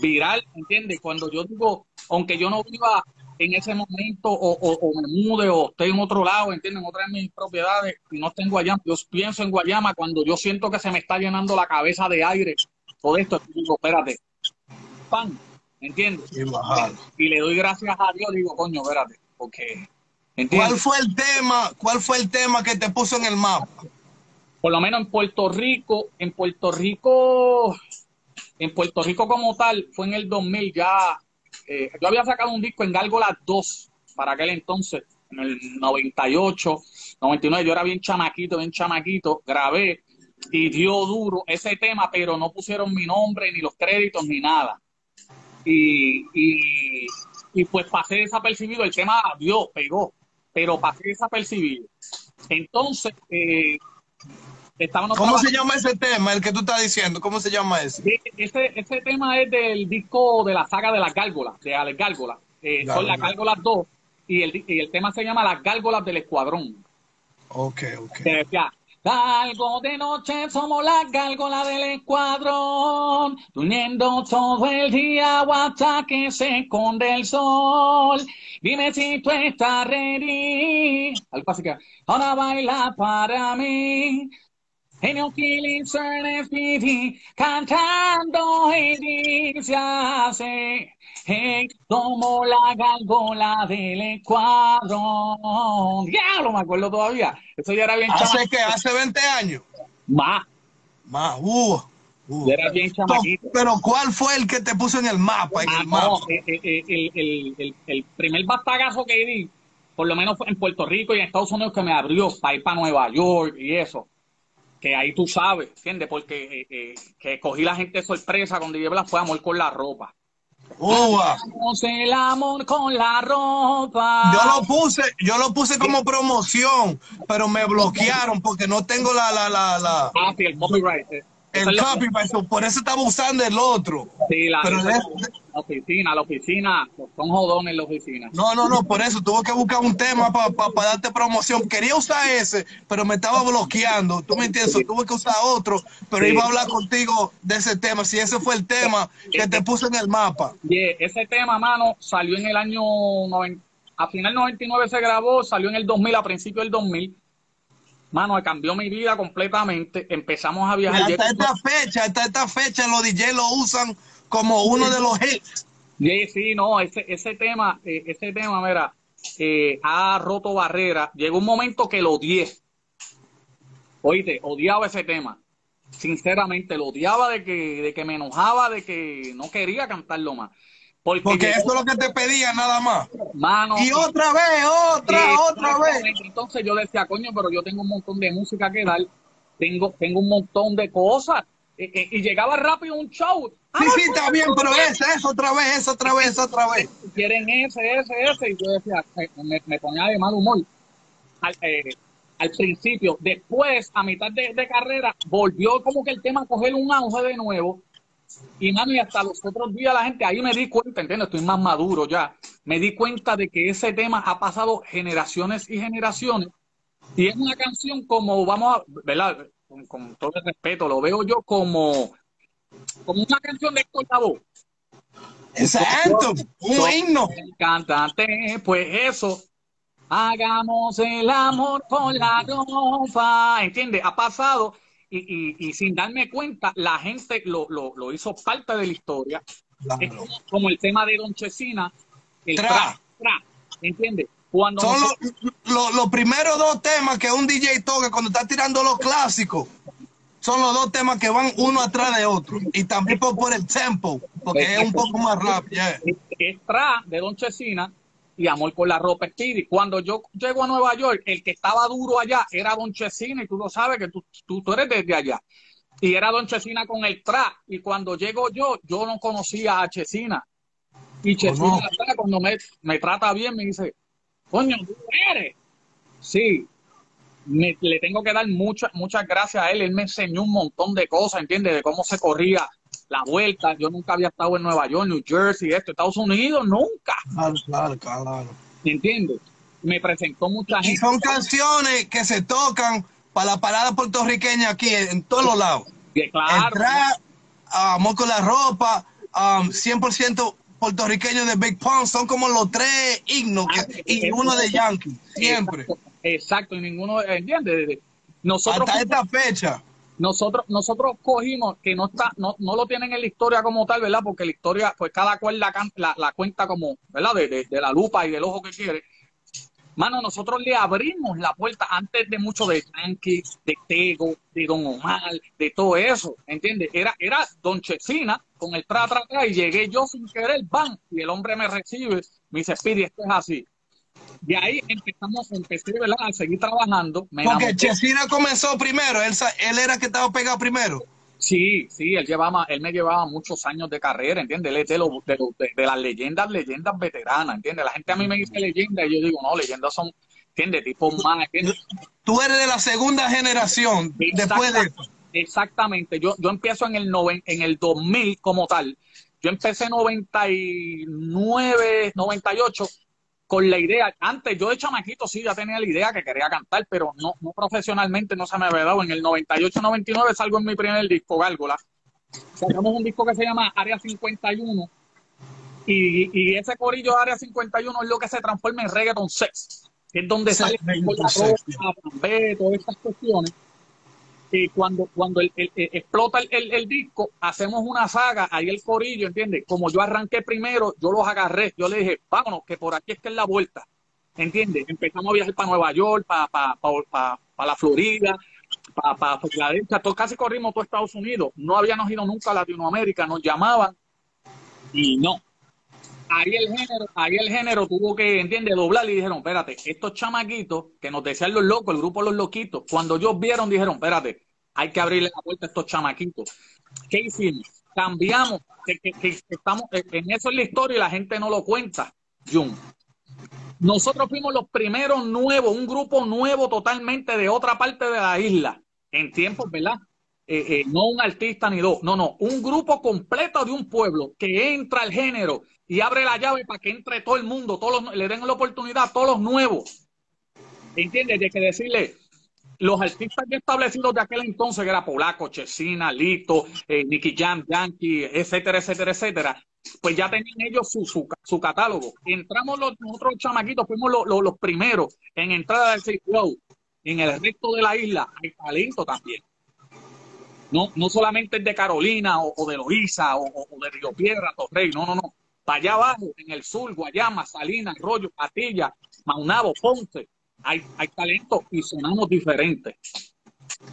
Speaker 5: viral, ¿entiendes? Cuando yo digo, aunque yo no viva en ese momento o, o, me mude o estoy en otro lado, ¿entienden? En otra de mis propiedades y no estoy en Guayama, yo pienso en Guayama cuando yo siento que se me está llenando la cabeza de aire, todo esto, digo, espérate, pan, ¿entiendes? Y, le doy gracias a Dios, digo, coño, espérate, porque...
Speaker 3: ¿Cuál fue el tema? ¿Cuál fue el tema que te puso en el mapa?
Speaker 5: Por lo menos en Puerto Rico, en Puerto Rico, en Puerto Rico como tal, fue en el 2000 ya eh, yo había sacado un disco en Gárgola 2 para aquel entonces, en el 98, 99, yo era bien chamaquito, bien chamaquito, grabé y dio duro ese tema, pero no pusieron mi nombre, ni los créditos, ni nada. Y, y, pues pasé desapercibido, el tema dio, pegó, pero pasé desapercibido. Entonces, eh,
Speaker 3: ¿Cómo se llama ese tema, el que tú estás diciendo? ¿Cómo se llama ese?
Speaker 5: Ese, ese tema es del disco de la saga de las gárgolas, de Alex Gárgolas. Eh, son las gárgolas 2 y el, y el tema se llama Las gárgolas del escuadrón.
Speaker 3: Ok, ok.
Speaker 5: Se decía, Algo de noche somos las gárgolas del escuadrón, durmiendo todo el día hasta que se esconde el sol. Dime si tú estás ready. Algo así que, ahora baila para mí. En Killing FPV, cantando y dice así, hey, como la galgola del Ecuador. Diablo, me acuerdo todavía. Eso ya era bien
Speaker 3: ¿Hace qué? ¿Hace 20 años?
Speaker 5: Más.
Speaker 3: Más, uh,
Speaker 5: uh. Era bien chamaquito.
Speaker 3: Pero ¿cuál fue el que te puso en el mapa? En
Speaker 5: ah,
Speaker 3: el, mapa?
Speaker 5: Eh, eh, eh, el, el, el, el, primer batagazo que di, por lo menos en Puerto Rico y en Estados Unidos, que me abrió para ir para Nueva York y eso que ahí tú sabes, ¿entiendes? Porque eh, eh, que cogí la gente sorpresa cuando llevé la fue amor con la ropa.
Speaker 3: ¡Uva!
Speaker 5: el amor con la ropa.
Speaker 3: Yo lo puse, yo lo puse como promoción, pero me bloquearon porque no tengo la la la la.
Speaker 5: Ah, sí, el copyright.
Speaker 3: El copyright, por eso estaba usando el otro.
Speaker 5: Sí, la, oficina, la oficina, son jodones la oficina.
Speaker 3: No, no, no, por eso tuve que buscar un tema para darte promoción. Quería usar ese, pero me estaba bloqueando. ¿Tú me entiendes? Tuve que usar otro, pero iba a hablar contigo de ese tema, si ese fue el tema que te puse en el mapa.
Speaker 5: Yeah, ese tema, mano, salió en el año 90, a final 99 se grabó, salió en el 2000, a principio del 2000 Mano, cambió mi vida completamente. Empezamos a viajar.
Speaker 3: hasta esta fecha, hasta esta fecha los DJ lo usan como uno de los hits.
Speaker 5: Sí, sí, no, ese, ese tema, eh, ese tema, mira, eh, ha roto barreras. Llegó un momento que lo odié. Oíste, odiaba ese tema. Sinceramente, lo odiaba de que, de que me enojaba, de que no quería cantarlo más.
Speaker 3: Porque, eso es lo que te pedía nada más.
Speaker 5: Mano,
Speaker 3: y otra vez, otra, otra vez.
Speaker 5: Entonces yo decía, coño, pero yo tengo un montón de música que dar, tengo, tengo un montón de cosas. Y, llegaba rápido un show.
Speaker 3: Sí, sí, está bien, pero ese, es otra vez, esa otra vez, otra vez.
Speaker 5: Quieren ese, ese, ese. Y yo decía, eh, me, ponía de mal humor. Al, eh, al principio, después, a mitad de, de, carrera, volvió como que el tema a coger un auge de nuevo y mano, y hasta los otros días la gente, ahí me di cuenta, entiendo, estoy más maduro ya, me di cuenta de que ese tema ha pasado generaciones y generaciones. Y es una canción como, vamos a, ¿verdad? Con, todo el respeto, lo veo yo como, como una canción de Héctor Lavoe.
Speaker 3: Exacto, un himno.
Speaker 5: Cantante, pues eso, hagamos el amor con la ropa, ¿entiendes? Ha pasado y, y, sin darme cuenta, la gente lo, lo, lo hizo parte de la historia. Es como, el tema de Don Chesina, el tra, tra, ¿entiendes?
Speaker 3: Cuando Son los primeros dos temas que un DJ toca cuando está tirando los clásicos. Son los dos temas que van uno atrás de otro. Y también por, el tempo, porque es un poco más rápido.
Speaker 5: Es, tra de Don Chesina y amor por la ropa Speedy. Cuando yo llego a Nueva York, el que estaba duro allá era Don Chesina, y tú lo sabes que tú, tú, eres desde allá. Y era Don Chesina con el tra. Y cuando llego yo, yo no conocía a Chesina. Y Chesina,
Speaker 3: Conozco.
Speaker 5: cuando me, me trata bien, me dice, coño, tú eres. Sí, me- le tengo que dar muchas muchas gracias a él. Él me enseñó un montón de cosas, ¿entiendes? De cómo se corría la vuelta. Yo nunca había estado en Nueva York, New Jersey, esto, Estados Unidos, nunca,
Speaker 3: Claro, claro, claro.
Speaker 5: ¿entiendes? Me presentó mucha
Speaker 3: Y
Speaker 5: gente.
Speaker 3: son canciones que se tocan para la parada puertorriqueña aquí en, todos los lados.
Speaker 5: que, claro,
Speaker 3: Entrar, amor con la ropa, um, 100% puertorriqueño de Big Pun, son como los tres himnos que- y uno de Yankee, siempre.
Speaker 5: Exacto, exacto, y ninguno, ¿entiendes? Nosotros,
Speaker 3: Hasta esta fecha.
Speaker 5: Nosotros, nosotros cogimos que no está, no, no lo tienen en la historia como tal, ¿verdad? Porque la historia, pues cada cual la, la, la cuenta como, ¿verdad? De, de- de la lupa y del ojo que quiere. Mano, nosotros le abrimos la puerta antes de mucho de Yankee, de Tego, de Don Omar, de todo eso, ¿entiendes? Era, era Don Chesina con el tra, tra, tra, y llegué yo sin querer, van, y el hombre me recibe, me dice, Speedy, esto es así. De ahí empezamos, empecé, ¿verdad? A seguir trabajando. Me
Speaker 3: Porque. Chesina comenzó primero, él, él era el que estaba pegado primero.
Speaker 5: Sí, sí, él llevaba, él me llevaba muchos años de carrera, ¿entiendes? Él es de, los- de, los- de- de las leyendas, leyendas veteranas, ¿entiendes? La gente a mí me dice leyenda y yo digo, no, leyendas son, ¿entiendes? Tipo más, ¿entiendes?
Speaker 3: Tú eres de la segunda generación después de eso.
Speaker 5: Exactamente, yo, yo empiezo en el, noven, en el 2000 como tal. Yo empecé en 99, 98 con la idea, antes yo de chamaquito sí ya tenía la idea que quería cantar, pero no, no profesionalmente, no se me había dado. En el 98, 99 salgo en mi primer disco, Gárgola. Sacamos un disco que se llama Área 51 y, y ese corillo de Área 51 es lo que se transforma en reggaeton sex, que es donde sale la todas estas cuestiones. Y cuando, cuando el, el- el- explota el, disco, hacemos una saga, ahí el corillo, ¿entiendes? Como yo arranqué primero, yo los agarré, yo le dije, vámonos, que por aquí es que es la vuelta, ¿entiendes? Empezamos a viajar para Nueva York, para, para, para, para la Florida, para, Filadelfia, casi corrimos todo Estados Unidos, no habíamos ido nunca a Latinoamérica, nos llamaban y no. Ahí el género, ahí el género tuvo que, ¿entiendes? Doblar y dijeron, espérate, estos chamaquitos que nos decían los locos, el grupo Los Loquitos, cuando ellos vieron, dijeron, espérate, hay que abrirle la puerta a estos chamaquitos. ¿Qué hicimos? Cambiamos, estamos, en eso es la historia y la gente no lo cuenta, Jun. Nosotros fuimos los primeros nuevos, un grupo nuevo totalmente de otra parte de la isla, en tiempos, ¿verdad? Eh, eh, no un artista ni dos, no, no, un grupo completo de un pueblo que entra al género y abre la llave para que entre todo el mundo, todos los- le den la oportunidad a todos los nuevos. ¿Entiendes? De que decirle, los artistas ya establecidos de aquel entonces, que era Polaco, Chesina, Lito, eh, Nicky Jam, Yankee, etcétera, etcétera, etcétera, pues ya tenían ellos su, su, su catálogo. Entramos los, nosotros chamaquitos, fuimos los, los, los primeros en entrada del decir, wow, en el resto de la isla hay talento también. No, no solamente el de Carolina o, de Loíza o de Río Piedra, Torrey, no, no, no. Para allá abajo, en el sur, Guayama, Salinas, Arroyo, Patilla, Maunabo, Ponce, hay, hay talento y sonamos diferentes.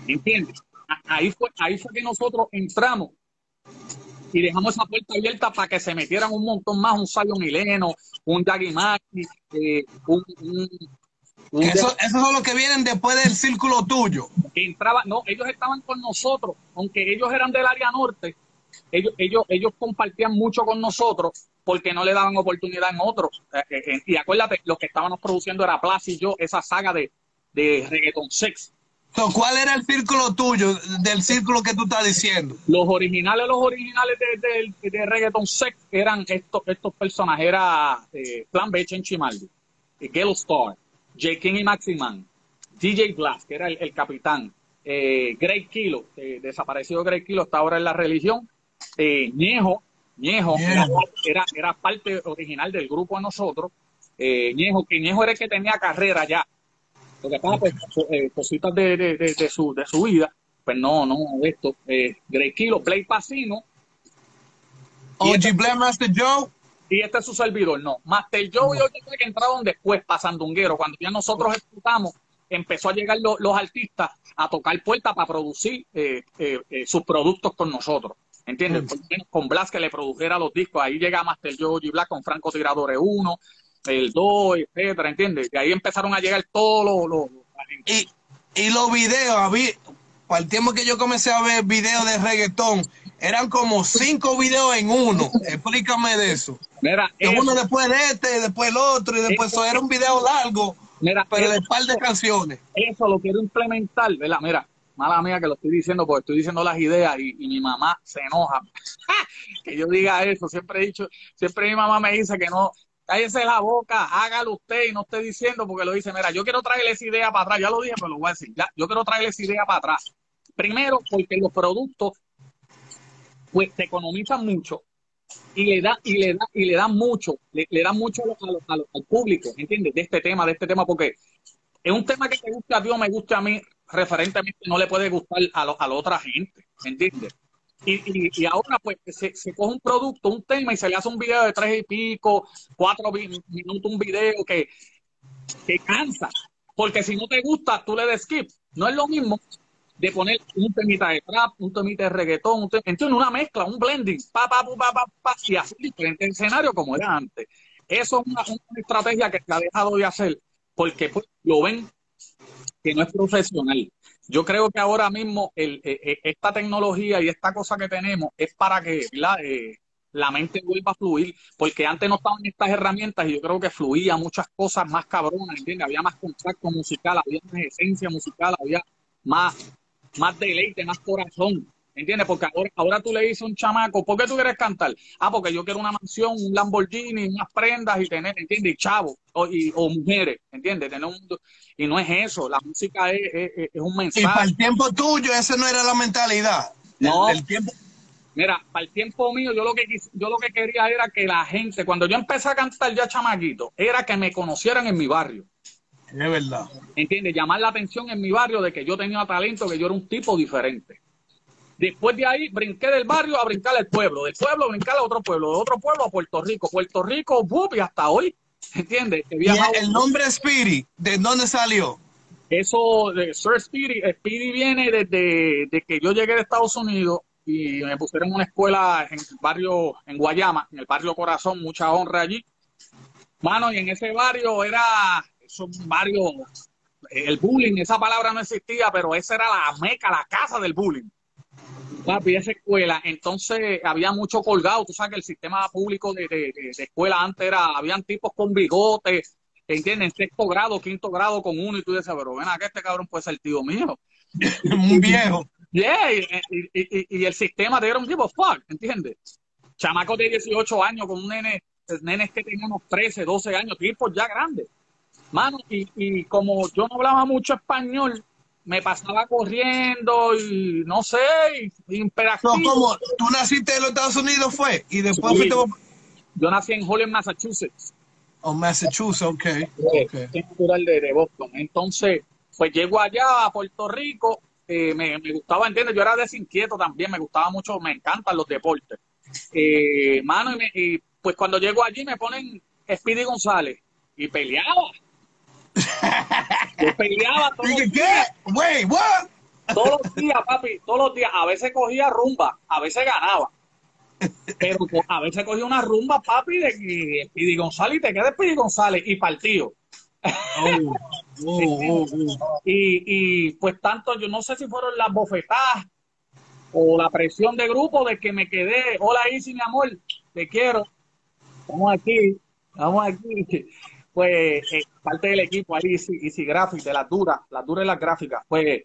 Speaker 5: ¿Entiendes? Ahí fue, ahí fue que nosotros entramos y dejamos esa puerta abierta para que se metieran un montón más, un Zion Mileno, un Yagi Maki, eh, un, un- un-
Speaker 3: Eso, esos son los que vienen después del círculo tuyo.
Speaker 5: entraba, no, ellos estaban con nosotros, aunque ellos eran del área norte, ellos, ellos, ellos compartían mucho con nosotros porque no le daban oportunidad en otros. Eh, eh, eh, y acuérdate, lo que estábamos produciendo era Plaza y yo, esa saga de, de reggaeton sex.
Speaker 3: ¿Cuál era el círculo tuyo, del círculo que tú estás diciendo?
Speaker 5: Los originales, los originales de, de, de reggaeton sex eran estos, estos personajes, era eh, Plan B, Chenchimaldi, eh, Gale Star, J. King y Maximan, DJ Blast, que era el, el capitán, eh, Grey Kilo, eh, desaparecido Grey Kilo, está ahora en la religión, eh, Ñejo, Ñejo, era, era, era parte original del grupo de nosotros, eh, Ñejo, que Ñejo era el que tenía carrera ya, lo que pasa, pues, eh, cositas de, de, de, de su, de su vida, pues no, no, esto, eh, Kilo, Play Pacino,
Speaker 3: OG Black Master Joe.
Speaker 5: y este es su servidor, no. Master Joe y Oye que entraron después para Sandunguero. Cuando ya nosotros explotamos, empezó a llegar lo- los artistas a tocar puertas para producir eh, eh, sus productos con nosotros. ¿Entiendes? Con Blas que le produjera los discos. Ahí llega Master Joe y Black con Franco Tiradores 1, el 2, etcétera, ¿entiendes? Y ahí empezaron a llegar todos los... los- los-
Speaker 3: Y, y los videos, para el tiempo que yo comencé a ver videos de reggaetón, eran como cinco videos en uno. Explícame de eso.
Speaker 5: Mira,
Speaker 3: Que
Speaker 5: eso-
Speaker 3: uno después de este, después el otro, y después
Speaker 5: Eso-
Speaker 3: eso era un video largo,
Speaker 5: mira,
Speaker 3: pero de
Speaker 5: eso-
Speaker 3: par de canciones.
Speaker 5: eso lo quiero implementar, ¿verdad? Mira, mala mía que lo estoy diciendo porque estoy diciendo las ideas y, mi mamá se enoja que yo diga eso. Siempre he dicho, siempre mi mamá me dice que no, cállese la boca, hágalo usted y no esté diciendo porque lo dice, mira, yo quiero traerle esa idea para atrás, ya lo dije, pero lo voy a decir, ya, yo quiero traerle esa idea para atrás. Primero, porque los productos, pues, te economizan mucho y le da y le da y le dan mucho le, le dan mucho al público ¿entiendes? de este tema de este tema porque es un tema que te gusta a Dios me gusta a mí referentemente no le puede gustar a, lo- a la otra gente ¿entiendes? Y, y, y ahora pues se, se coge un producto un tema y se le hace un video de tres y pico cuatro minutos un video que que cansa porque si no te gusta tú le des skip no es lo mismo de poner un temita de trap, un temita de reggaetón, un tem- ¿entiendes? Una mezcla, un blending, pa, pa, pu, pa, pa, pa, y así diferente escenario como era antes. Eso es una, una estrategia que se ha dejado de hacer porque pues, lo ven que no es profesional. Yo creo que ahora mismo el, eh, eh, esta tecnología y esta cosa que tenemos es para que. Eh, la mente vuelva a fluir, porque antes no estaban estas herramientas y yo creo que fluía muchas cosas más cabronas, ¿entiendes? Había más contacto musical, había más esencia musical, había más, más deleite, más corazón. ¿Entiendes? Porque ahora, ahora tú le dices a un chamaco, ¿por qué tú quieres cantar? Ah, porque yo quiero una mansión, un Lamborghini, unas prendas y tener, ¿entiendes? Y chavo, o, y, o mujeres, ¿entiendes? Tener un, y no es eso, la música es, es, es un
Speaker 3: Y para
Speaker 5: mensaje.
Speaker 3: el tiempo tuyo, esa no era la mentalidad.
Speaker 5: No.
Speaker 3: El, el tiempo,
Speaker 5: Mira, para el tiempo mío, yo lo que quis- yo lo que quería era que la gente, cuando yo empecé a cantar ya chamaquito, era que me conocieran en mi barrio.
Speaker 3: es verdad.
Speaker 5: ¿entiendes? Llamar la atención en mi barrio de que yo tenía talento, que yo era un tipo diferente. Después de ahí, brinqué del barrio a brincar al pueblo, del pueblo a brincar a otro pueblo, de otro pueblo a Puerto Rico, Puerto Rico, ¡bup! y hasta hoy, ¿entiendes? Viajado-
Speaker 3: el, el nombre Spirit, ¿de dónde salió?
Speaker 5: Eso de Sir Speedy, Speedy viene desde de que yo llegué de Estados Unidos y me pusieron una escuela en el barrio, en Guayama, en el barrio Corazón, mucha honra allí. Mano, y en ese barrio era, es un barrio, el bullying, esa palabra no existía, pero esa era la meca, la casa del bullying. Papi, esa escuela, entonces había mucho colgado, tú sabes que el sistema público de, de, de- escuela antes era, habían tipos con bigotes, ¿entiendes? En sexto grado, quinto grado con uno, y tú dices, pero ven acá, este cabrón puede ser tío mío.
Speaker 3: Un viejo.
Speaker 5: Yeah, y, y- y- y el sistema te dieron tipo fuck, ¿entiendes? Chamacos de 18 años con un nene, nenes que tenían unos 13, 12 años, tipos ya grandes. Mano, y, y como yo no hablaba mucho español, me pasaba corriendo y no sé,
Speaker 3: No,
Speaker 5: imperativo.
Speaker 3: como tú naciste en los Estados Unidos, fue, y después
Speaker 5: Sí.
Speaker 3: fuiste
Speaker 5: Yo nací en Holland, Massachusetts.
Speaker 3: a Massachusetts, ok.
Speaker 5: eh,
Speaker 3: ok.
Speaker 5: soy natural de, de Boston. Entonces, pues llego allá a Puerto Rico, eh, me, me gustaba, ¿entiendes? Yo era desinquieto también, me gustaba mucho, me encantan los deportes. Eh, mano, y, me- y, pues cuando llego allí me ponen Speedy González y peleaba. Yo peleaba todos los,
Speaker 3: ¿qué? Wait, what?
Speaker 5: todos los días, papi, todos los días. A veces cogía rumba, a veces ganaba. Pero a veces cogía una rumba, papi, de que Speedy González y te quedas Speedy González y partido.
Speaker 3: Oh, oh, oh.
Speaker 5: Y, y pues tanto, yo no sé si fueron las bofetadas o la presión de grupo de que me quedé, hola Isi, mi amor, te quiero, estamos aquí, estamos aquí. Pues eh, parte del equipo ahí, Easy, Easy Graphics, de las duras, las duras y las gráficas. Pues,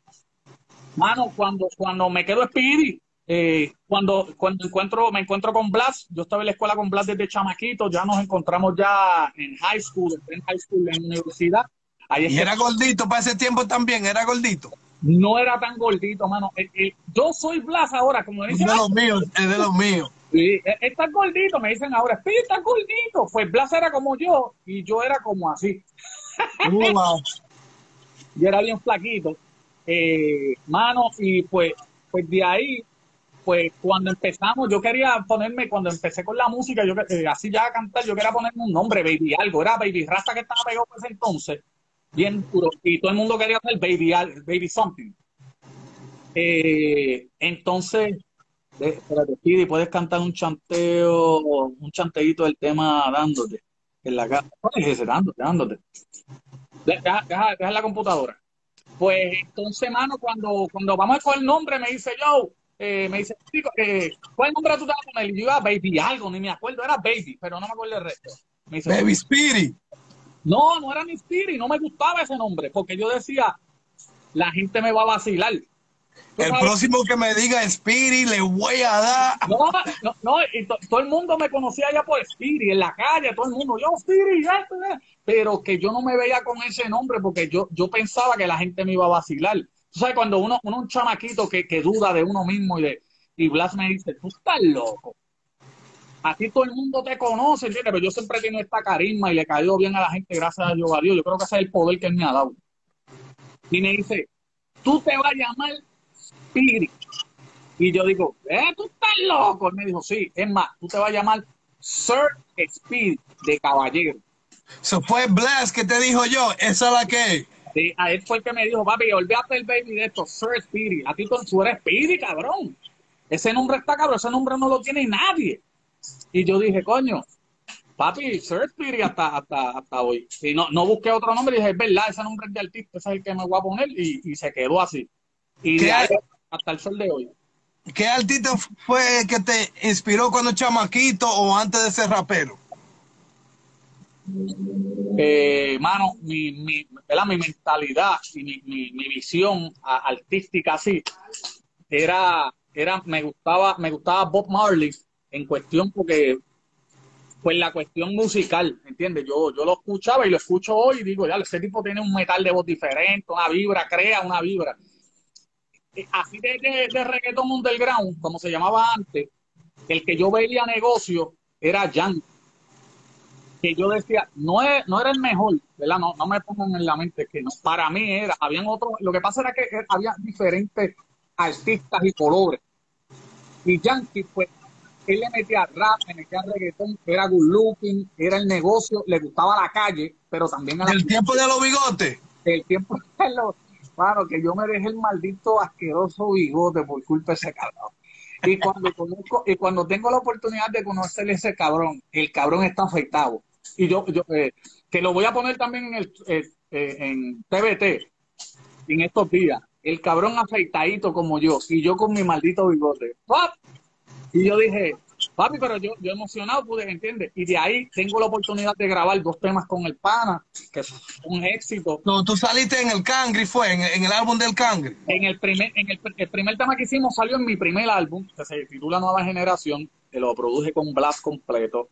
Speaker 5: mano, cuando, cuando me quedo Speedy, eh, cuando, cuando encuentro, me encuentro con Blas, yo estaba en la escuela con Blas desde chamaquito, ya nos encontramos ya en high school, en high school, en universidad. Ahí es
Speaker 3: Y
Speaker 5: que-
Speaker 3: era gordito para ese tiempo también, era gordito.
Speaker 5: no era tan gordito, mano. El- el- yo soy Blas ahora, como me
Speaker 3: Es de
Speaker 5: "Ah,
Speaker 3: los míos, es de los míos.
Speaker 5: Sí, eh, está gordito, me dicen ahora, sí, está gordito. Pues Blas era como yo y yo era como así.
Speaker 3: Wow.
Speaker 5: Yo era bien flaquito. Eh, mano, y pues, pues de ahí, pues cuando empezamos, yo quería ponerme, cuando empecé con la música, yo eh, así ya a cantar, yo quería ponerme un nombre, Baby Algo. Era Baby Rasta que estaba pegado ese entonces, bien duro. Y todo el mundo quería hacer Baby, baby Something. Eh, entonces, espérate, Speedy, puedes cantar un chanteo, un chanteíto del tema dándote en la casa. ¿Cuál es ese? Dándote, dándote. Deja, deja- deja la computadora. Pues entonces, mano, cuando, cuando vamos con el nombre, me dice yo, eh, me dice, chico, eh, ¿cuál nombre tú te vas a poner? Y yo iba a Baby algo, ni me acuerdo, era Baby, pero no me acuerdo el resto. Me dice,
Speaker 3: Baby Spirit.
Speaker 5: no, no era mi Spirit, no me gustaba ese nombre, porque yo decía, la gente me va a vacilar. ¿Tú
Speaker 3: El próximo que me diga Spirit le voy a dar.
Speaker 5: No, no, no, y to- todo el mundo me conocía ya por Spirit, en la calle, todo el mundo, yo Spirit, ya, ya, pero que yo no me veía con ese nombre porque yo, yo pensaba que la gente me iba a vacilar. Tú sabes, cuando uno, uno un chamaquito que, que duda de uno mismo y de y Blas me dice, tú estás loco. Aquí todo el mundo te conoce, ¿entiendes? Pero yo siempre he tenido esta carisma y le caído bien a la gente gracias a Dios. a Dios. Yo creo que ese es el poder que él me ha dado. Y me dice, tú te vas a llamar Y yo digo, ¿eh? ¿Tú estás loco? Él me dijo, sí, es más, tú te vas a llamar Sir Speed de caballero.
Speaker 3: Se fue Blast que te dijo yo. Esa es la que.
Speaker 5: Sí, a él fue el que me dijo, papi, olvídate el baby de esto, Sir Speedy. A ti tú, tú eres Speedy, cabrón. Ese nombre está cabrón, ese nombre no lo tiene nadie. Y yo dije, coño, papi, Sir Speedy hasta, hasta, hasta hoy. Y no, no busqué otro nombre y dije, es verdad, ese nombre es de artista, ese es el que me voy a poner. Y, y se quedó así. Y
Speaker 3: ¿Qué
Speaker 5: de ahí? Hasta el sol de hoy.
Speaker 3: ¿Qué artista fue que te inspiró cuando chamaquito o antes de ser rapero?
Speaker 5: eh, mano, mi, mi, mi mentalidad y mi, mi, mi visión artística así era, era, me gustaba, me gustaba Bob Marley en cuestión porque, pues la cuestión musical, ¿entiendes? Yo, yo lo escuchaba y lo escucho hoy y digo, ya, ese tipo tiene un metal de voz diferente, una vibra, crea una vibra. Así de, de, de reggaeton underground, como se llamaba antes, el que yo veía negocio era Yankee que yo decía, no, es, no era el mejor, ¿verdad? No, no me pongan en la mente que no. Para mí era, habían otros, lo que pasa era que había diferentes artistas y colores. Y Yankee, pues, él le metía rap, le metía reggaetón, era good looking, era el negocio, le gustaba la calle, pero también a la
Speaker 3: El tiempo de los bigotes.
Speaker 5: el tiempo de lo- Mano, que yo me dejé el maldito asqueroso bigote por culpa de ese cabrón. Y cuando conozco, y cuando tengo la oportunidad de conocer ese cabrón, el cabrón está afeitado. Y yo, yo eh, que lo voy a poner también en el eh, eh, en TBT en estos días. El cabrón afeitadito como yo, y yo con mi maldito bigote. ¡Pap! Y yo dije, papi, pero yo, yo emocionado, pude, ¿entiendes? Y de ahí tengo la oportunidad de grabar dos temas con el pana, que son un éxito.
Speaker 3: No, tú saliste en el Cangri, fue en, en el álbum del Cangri.
Speaker 5: En el primer, en el, el primer tema que hicimos salió en mi primer álbum, que se titula Nueva Generación, que lo produje con Blast completo.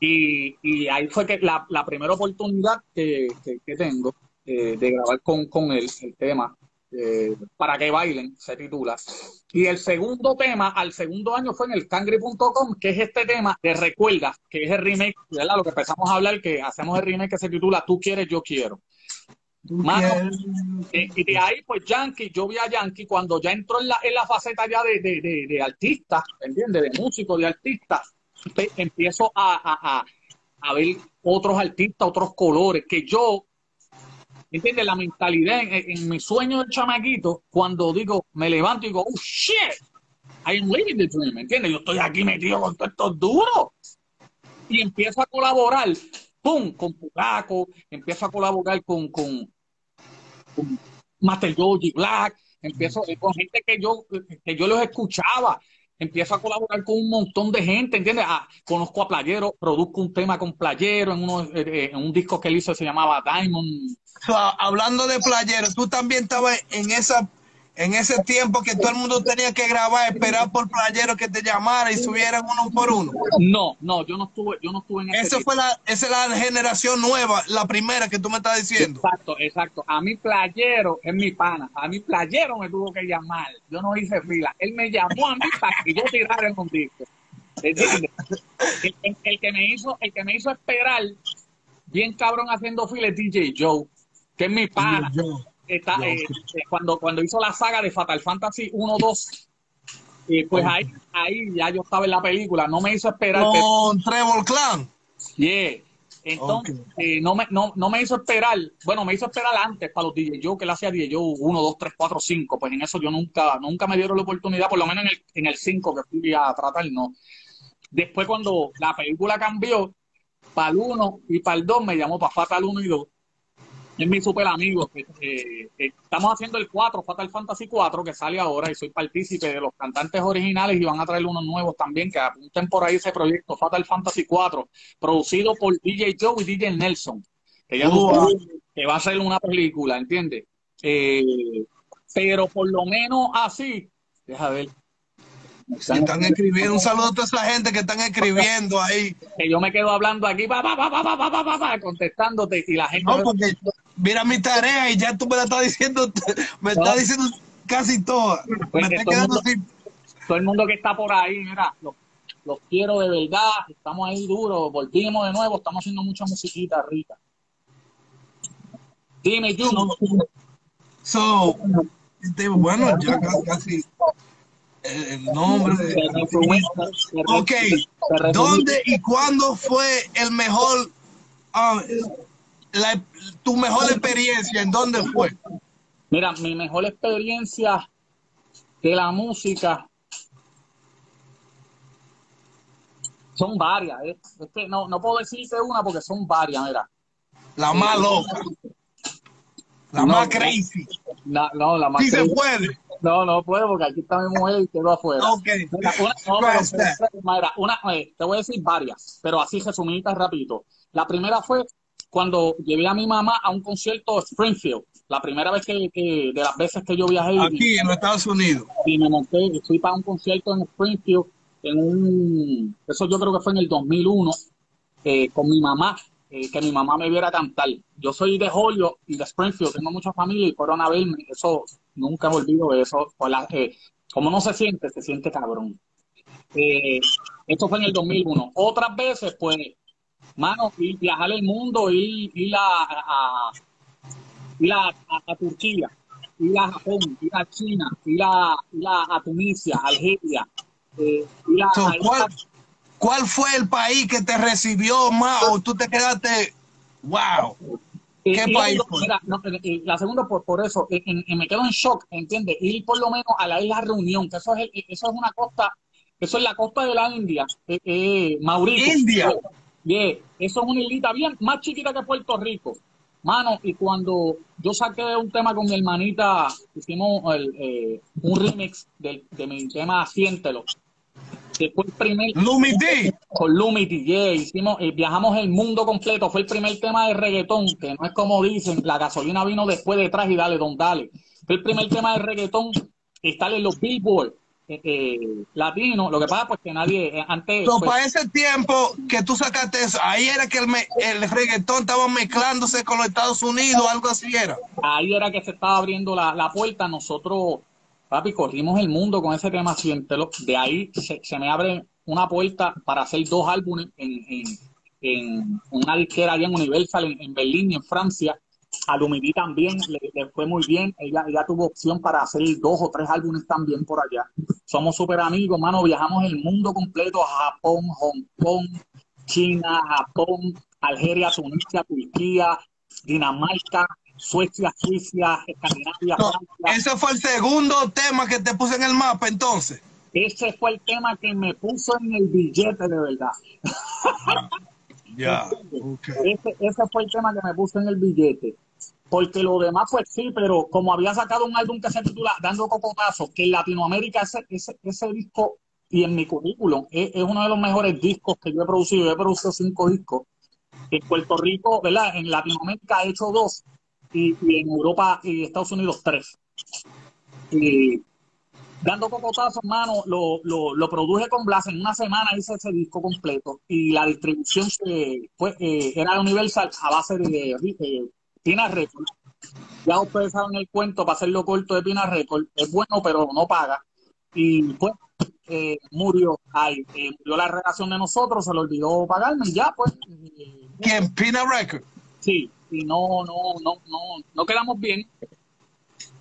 Speaker 5: Y, y ahí fue que la, la primera oportunidad que, que, que tengo eh, de grabar con, con él el tema, eh, para que bailen, se titula. Y el segundo tema, al segundo año, fue en el cangri.com, que es este tema de Recuerda, que es el remake, ¿verdad? Lo que empezamos a hablar, que hacemos el remake que se titula Tú quieres, yo quiero. Mano, eh, y de ahí, pues Yankee, yo vi a Yankee cuando ya entró en la, en la faceta ya de, de, de, de artista, ¿entiendes? De músico, de artista, empiezo a, a, a, a ver otros artistas, otros colores, que yo, ¿entiendes? La mentalidad en, mi sueño del chamaquito, cuando digo, me levanto y digo, oh shit, I am living the dream, ¿entiendes? Yo estoy aquí metido con todos estos duros. Y empiezo a colaborar, ¡pum! Con Pulaco, empiezo a colaborar con, con, con Master Joji Black, empiezo con gente que yo, que yo los escuchaba, empiezo a colaborar con un montón de gente, ¿entiendes? Ah, conozco a Playero, produzco un tema con Playero en, uno, eh, en un disco que él hizo, se llamaba Diamond.
Speaker 3: Hablando de playeros, tú también estabas en esa en ese tiempo que todo el mundo tenía que grabar, esperar por playeros que te llamara y subieran uno por uno.
Speaker 5: No, no, yo no estuve, yo no estuve en ese
Speaker 3: Esa
Speaker 5: tiempo.
Speaker 3: fue la, esa es la generación nueva, la primera que tú me estás diciendo.
Speaker 5: Exacto, exacto. A mi playero es mi pana. A mi playero me tuvo que llamar. Yo no hice fila. Él me llamó a mí para que yo tirara un disco. ¿Entiendes? El, el- el que me hizo, el que me hizo esperar, bien cabrón haciendo fila es DJ Joe, que es mi pana. Está, eh, eh, cuando, cuando hizo la saga de Fatal Fantasy 1, 2, eh, pues ahí, ahí ya yo estaba en la película. No me hizo esperar.
Speaker 3: Con Trevor Clan.
Speaker 5: Yeah. Entonces, eh, no, me, no, no me hizo esperar, bueno, me hizo esperar antes para los DJ Joe, que él hacía DJ Joe 1, 2, 3, 4, 5, pues en eso yo nunca, nunca me dieron la oportunidad, por lo menos en el, en el 5 que fui a tratar, no. Después cuando la película cambió, para el 1 y para el 2 me llamó para Fatal 1 y 2. Es mi super amigo. Eh, eh, estamos haciendo el 4, Fatal Fantasy 4, que sale ahora y soy partícipe de los cantantes originales y van a traer unos nuevos también, que apunten por ahí ese proyecto, Fatal Fantasy 4, producido por DJ Joe y DJ Nelson, que ya que va a ser una película, ¿entiendes? Eh, pero por lo menos así, deja ver.
Speaker 3: Están escribiendo, un saludo a toda esa gente que están escribiendo ahí.
Speaker 5: Que yo me quedo hablando aquí, pa, pa, pa, contestándote y la gente...
Speaker 3: No, porque mira mi tarea y ya tú me la estás diciendo, me estás diciendo casi toda.
Speaker 5: Pues
Speaker 3: me está quedando
Speaker 5: mundo,
Speaker 3: sin...
Speaker 5: todo el mundo que está por ahí, mira, los, los quiero de verdad, estamos ahí duros, volvimos de nuevo, estamos haciendo mucha musiquita rica. Dime, Jun.
Speaker 3: So, este, bueno, ya ca- casi el nombre. De- Ok. ¿dónde y cuándo fue el mejor, ah, la- tu mejor experiencia? ¿En dónde fue?
Speaker 5: Mira, mi mejor experiencia de la música son varias. ¿eh? Es que no, no puedo decirte una porque son varias, mira.
Speaker 3: La más loca, la
Speaker 5: No,
Speaker 3: más crazy.
Speaker 5: No, no, la más
Speaker 3: Sí se
Speaker 5: crazy.
Speaker 3: puede.
Speaker 5: No, no puedo porque aquí está mi mujer y quedo afuera.
Speaker 3: Ok.
Speaker 5: Mira, una, no,
Speaker 3: ¿Cuál
Speaker 5: pero- mira, una, eh, te voy a decir varias, pero así resumiditas rapidito. La primera fue cuando llevé a mi mamá a un concierto de Springfield. La primera vez que, que- de las veces que yo viajé y-
Speaker 3: Aquí en los Estados Unidos.
Speaker 5: y me monté, fui para un concierto en Springfield, en un, eso yo creo que fue en el 2001, eh, con mi mamá, eh, que mi mamá me viera cantar. Yo soy de Holyoke y de Springfield, tengo mucha familia y fueron a verme, eso nunca me olvido de eso. Por la- eh, como no se siente, se siente cabrón. Eh, esto fue en el 2001. Otras veces, pues, mano, ir viajar el mundo, ir, ir a, a- ir a, Turquía, ir a Japón, ir a China, ir a, ir a, Tunisia, Algeria, eh, ir a,
Speaker 3: ¿cuál, ¿Cuál fue el país que te recibió más o tú te quedaste, wow?
Speaker 5: Eh,
Speaker 3: ¿Qué
Speaker 5: y
Speaker 3: país fue?
Speaker 5: mira, no, eh, eh, la segunda, por, por eso, eh, en- en- me quedo en shock, ¿entiendes? Ir por lo menos a la isla Reunión, que eso es, el- eso es una costa, eso es la costa de la India, eh, eh, Mauricio.
Speaker 3: India.
Speaker 5: Yeah, eso es una islita bien más chiquita que Puerto Rico. Mano, y cuando yo saqué un tema con mi hermanita, hicimos el, eh, un remix del, de mi tema Siéntelo, que fue el primer
Speaker 3: Lumi D.
Speaker 5: con Lumity, yeah, hicimos, eh, viajamos el mundo completo, fue el primer tema de reggaetón, que no es como dicen, la gasolina vino después detrás y dale, don dale. Fue el primer tema de reggaetón, estar en los Billboard eh, eh, latinos, lo que pasa pues que nadie, eh, antes,
Speaker 3: So,
Speaker 5: pues,
Speaker 3: para ese tiempo que tú sacaste eso, ahí era que el, me- el reggaetón estaba mezclándose con los Estados Unidos, algo así era.
Speaker 5: ahí era que se estaba abriendo la, la puerta, nosotros, papi, corrimos el mundo con ese tema, de ahí se, se me abre una puerta para hacer dos álbumes en, en, en una disquera allá en Universal, en, en Berlín y en Francia. A también le, le fue muy bien, ella, ella tuvo opción para hacer dos o tres álbumes también por allá. Somos súper amigos, mano, viajamos el mundo completo, Japón, Hong Kong, China, Japón, Algeria, Tunisia, Turquía, Dinamarca, Suecia, Suiza, Escandinavia,
Speaker 3: No,
Speaker 5: Francia.
Speaker 3: ese fue el segundo tema que te puse en el mapa entonces.
Speaker 5: Ese fue el tema que me puso en el billete de verdad.
Speaker 3: Ya.
Speaker 5: Ese, ese fue el tema que me puso en el billete. Porque lo demás, pues sí, pero como había sacado un álbum que se titula Dando Cocotazo, que en Latinoamérica ese, ese, ese disco y en mi currículum es, uno de los mejores discos que yo he producido. Yo he producido cinco discos. En Puerto Rico, ¿verdad? En Latinoamérica he hecho dos y, en Europa y Estados Unidos tres. Y Dando Cocotazos, mano, lo, lo, lo produje con Blas. En una semana hice ese disco completo. Y la distribución se, fue, eh, era Universal a base de eh, Pina Record. Ya ustedes saben el cuento, para hacerlo corto de Pina Record. Es bueno, pero no paga. Y pues eh, murió ahí. Eh, murió la relación de nosotros, se le olvidó pagarme y ya, pues. eh,
Speaker 3: ¿Quién? Pina Record.
Speaker 5: Sí, y no, no, no, no, no quedamos bien.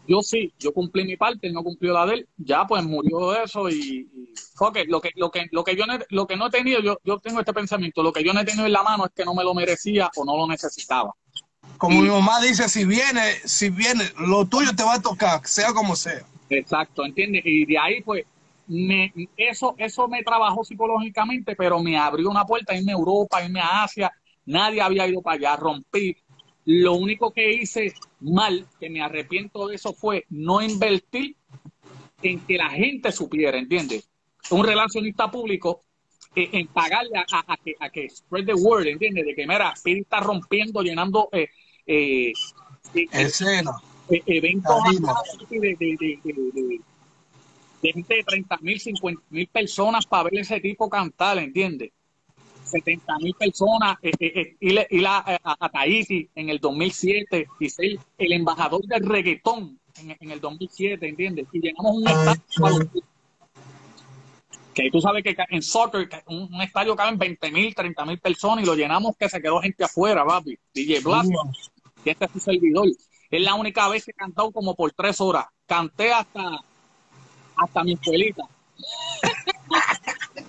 Speaker 5: Yo sí, yo cumplí mi parte, él no cumplió la de él, ya pues murió de eso y, y lo que, lo que, lo que yo no, lo que no he tenido, yo, yo tengo este pensamiento, lo que yo no he tenido en la mano es que no me lo merecía o no lo necesitaba.
Speaker 3: Como mi mamá dice, si viene, si viene, lo tuyo te va a tocar, sea como sea.
Speaker 5: Exacto, ¿entiendes? Y de ahí pues me, eso, eso me trabajó psicológicamente, pero me abrió una puerta, irme a Europa, irme a Asia, nadie había ido para allá, rompí Lo único que hice mal, que me arrepiento de eso, fue no invertir en que la gente supiera, ¿entiendes? Un relacionista público eh, en pagarle a, que, a que spread the word, ¿entiendes? De que, mira, Speedy está rompiendo, llenando eh, eh,
Speaker 3: escena.
Speaker 5: eventos de, de, de, de, gente de 30 mil, 50 mil personas para ver ese tipo cantar, ¿entiendes? 70 mil personas, eh, eh, eh, ir, a, a, Tahiti en el 2007 y ser el embajador del reggaetón en, el 2007, ¿entiendes? Y llenamos un estadio que tú sabes que en soccer un, estadio caben 20 mil, 30 mil personas y lo llenamos que se quedó gente afuera, papi. DJ Black, que este es su servidor. Es la única vez que he cantado como por tres horas. Canté hasta, hasta mi escuelita.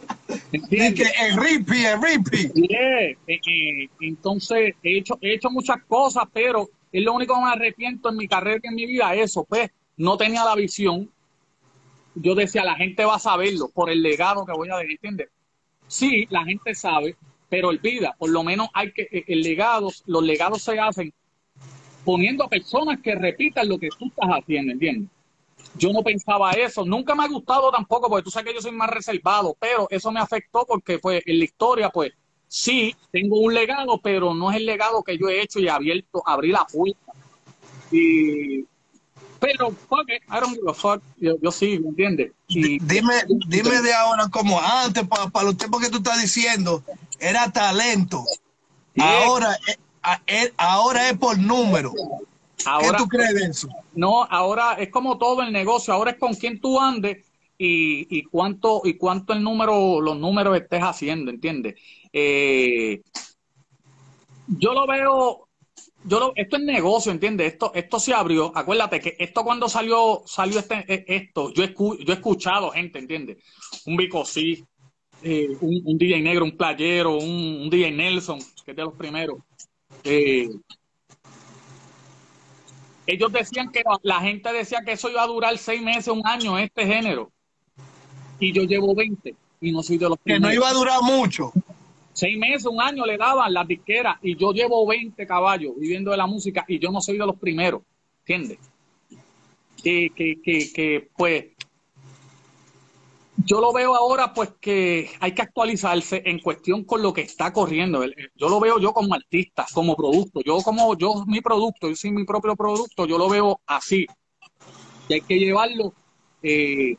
Speaker 3: ¿Entiendes? El ripi, el ripi.
Speaker 5: Eh, eh, entonces, he hecho, he hecho muchas cosas, pero es lo único que me arrepiento en mi carrera y en mi vida, eso, pues, no tenía la visión. Yo decía, la gente va a saberlo por el legado que voy a dejar, ¿entiendes? Sí, la gente sabe, pero olvida, por lo menos hay que, eh, el legado, los legados se hacen poniendo a personas que repitan lo que tú estás haciendo, ¿entiendes? Yo no pensaba eso, nunca me ha gustado tampoco, porque tú sabes que yo soy más reservado, pero eso me afectó porque pues en la historia, pues sí, tengo un legado, pero no es el legado que yo he hecho y abierto, abrí la puerta. Y, pero, fuck it, I don't give a fuck, yo, yo sí, ¿me entiendes?
Speaker 3: dime, dime de ahora como antes, para los tiempos que tú estás diciendo, era talento. Ahora, eh, ahora es por número. ¿Qué tú crees de eso?
Speaker 5: No, ahora es como todo el negocio, ahora es con quién tú andes y, y cuánto y cuánto el número, los números estés haciendo, ¿entiendes? Eh, yo lo veo, yo lo, esto es negocio, ¿entiendes? Esto, esto se abrió. Acuérdate que esto cuando salió, salió este, e, esto, yo, yo he escuchado gente, ¿entiendes? Un Bicosí, eh, un, un, DJ negro, un playero, un, un, DJ Nelson, que es de los primeros. Eh, ellos decían que la gente decía que eso iba a durar seis meses, un año, este género. Y yo llevo 20 y no soy de los
Speaker 3: Que no iba a durar mucho.
Speaker 5: Seis meses, un año le daban las disqueras y yo llevo 20 caballos viviendo de la música y yo no soy de los primeros, ¿entiendes? Que, que, que, que pues yo lo veo ahora pues que hay que actualizarse en cuestión con lo que está corriendo. Yo lo veo yo como artista, como producto. Yo como yo mi producto, yo soy mi propio producto, yo lo veo así. Y hay que llevarlo eh,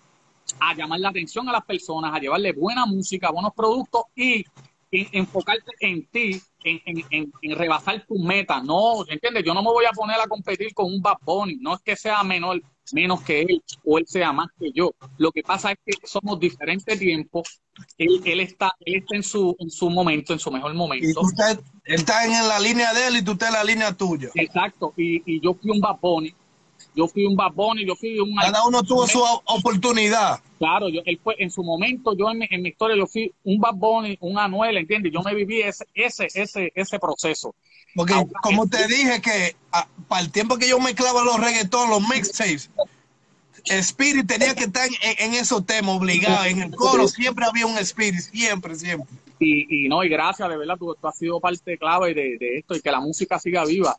Speaker 5: a llamar la atención a las personas, a llevarle buena música, buenos productos y enfocarte en ti, en, en, en, rebasar tus metas. No, ¿entiendes? Yo no me voy a poner a competir con un Bad Bunny. No es que sea menor, menos que él o él sea más que yo. Lo que pasa es que somos diferentes tiempos. Él, él está, él está en su, en su momento, en su mejor momento. Y
Speaker 3: usted está en la línea de él y tú estás en la línea tuya.
Speaker 5: Exacto. Y, y yo fui un Bad Bunny yo fui un Bad yo fui un...
Speaker 3: Cada uno tuvo su oportunidad.
Speaker 5: Claro, yo, él fue, en su momento, yo en mi, en mi historia, yo fui un Bad un Anuel, ¿entiendes? Yo me viví ese, ese, ese, ese proceso.
Speaker 3: Porque, como te dije, que para el tiempo que yo mezclaba los reggaetón, los mixtapes, Spirit tenía que estar en, esos temas obligado. En el coro siempre había un Spirit, siempre, siempre.
Speaker 5: Y, y no, y gracias, de verdad, tú, tú has sido parte clave de, de esto y que la música siga viva.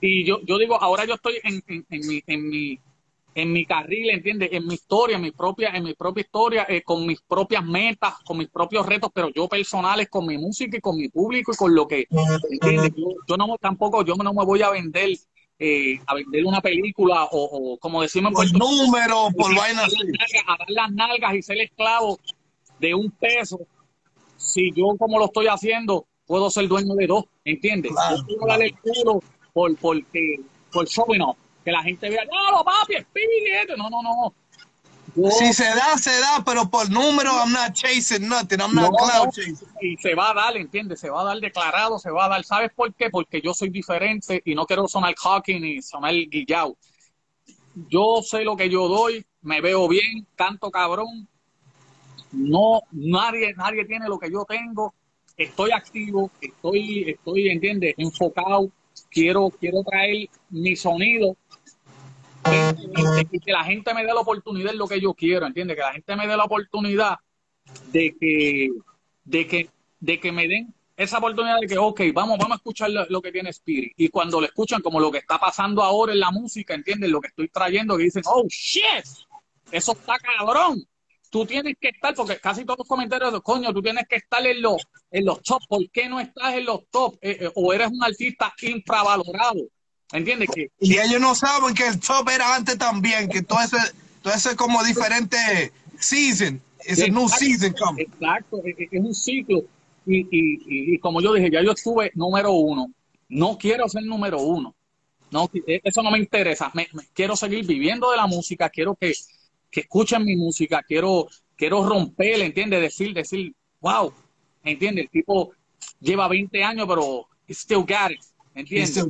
Speaker 5: Y yo, yo digo, ahora yo estoy en, en, mi, en, mi, en mi carril, ¿entiendes? En mi historia, en mi propia, en mi propia historia, eh, con mis propias metas, con mis propios retos, pero yo personales, con mi música y con mi público y con lo que, ¿entiendes? Yo, no tampoco, yo no me voy a vender eh, a vender una película o, como decimos
Speaker 3: por número, por vainas
Speaker 5: a dar las nalgas y ser esclavo de un peso. Si yo como lo estoy haciendo, puedo ser dueño de dos, ¿entiendes? yo puedo darle el culo por, porque, por showing off. Que la gente vea, no, papi, espíritu. No, no, no.
Speaker 3: si se da, se da, pero por número, I'm not chasing nothing, I'm not cloud chasing.
Speaker 5: Y se va a dar, ¿entiendes? Se va a dar declarado, se va a dar. ¿Sabes por qué? Porque yo soy diferente y no quiero sonar cocky ni sonar guillao. Yo sé lo que yo doy, me veo bien, canto cabrón. No, nadie, nadie tiene lo que yo tengo. Estoy activo, estoy, estoy, ¿entiendes? Enfocado quiero, quiero traer mi sonido y, que la gente me dé la oportunidad de lo que yo quiero, ¿entiendes? Que la gente me dé la oportunidad de que, de que, de que me den esa oportunidad de que, ok, vamos, vamos a escuchar lo, lo que tiene Spirit. Y cuando lo escuchan, como lo que está pasando ahora en la música, ¿entienden? Lo que estoy trayendo, que dicen, oh, shit, eso está cabrón. Tú tienes que estar, porque casi todos los comentarios de coño, tú tienes que estar en los, en los top. ¿Por qué no estás en los top? Eh, eh, o eres un artista infravalorado. ¿Entiendes? Que,
Speaker 3: Y ellos no saben que el top era antes también, que todo ese, todo ese como diferente season. Es new
Speaker 5: Exacto.
Speaker 3: season come.
Speaker 5: Exacto, es, es un ciclo. Y, y, y, y como yo dije, ya yo estuve número uno. No quiero ser número uno. No, eh, eso no me interesa. Me, me- quiero seguir viviendo de la música. Quiero que, que escuchen mi música. Quiero, quiero romper, ¿entiendes? Decir, decir, wow, ¿entiendes? El tipo lleva 20 años, pero still got it. ¿Entiendes?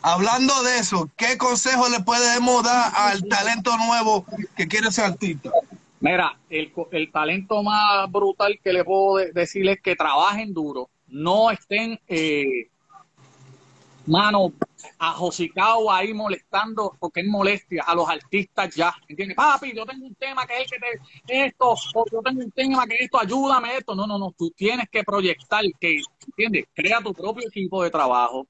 Speaker 3: Hablando de eso, ¿qué consejo le podemos dar al talento nuevo que quiere ser artista?
Speaker 5: Mira, el, el talento más brutal que le puedo de- decir es que trabajen duro, no estén, eh, mano, ajosicados ahí molestando, porque es molestia a los artistas ya, ¿entiendes? Papi, yo tengo un tema que es que te, esto, o yo tengo un tema que esto, ayúdame esto. No, no, no, tú tienes que proyectar, que, ¿entiendes? Crea tu propio equipo de trabajo,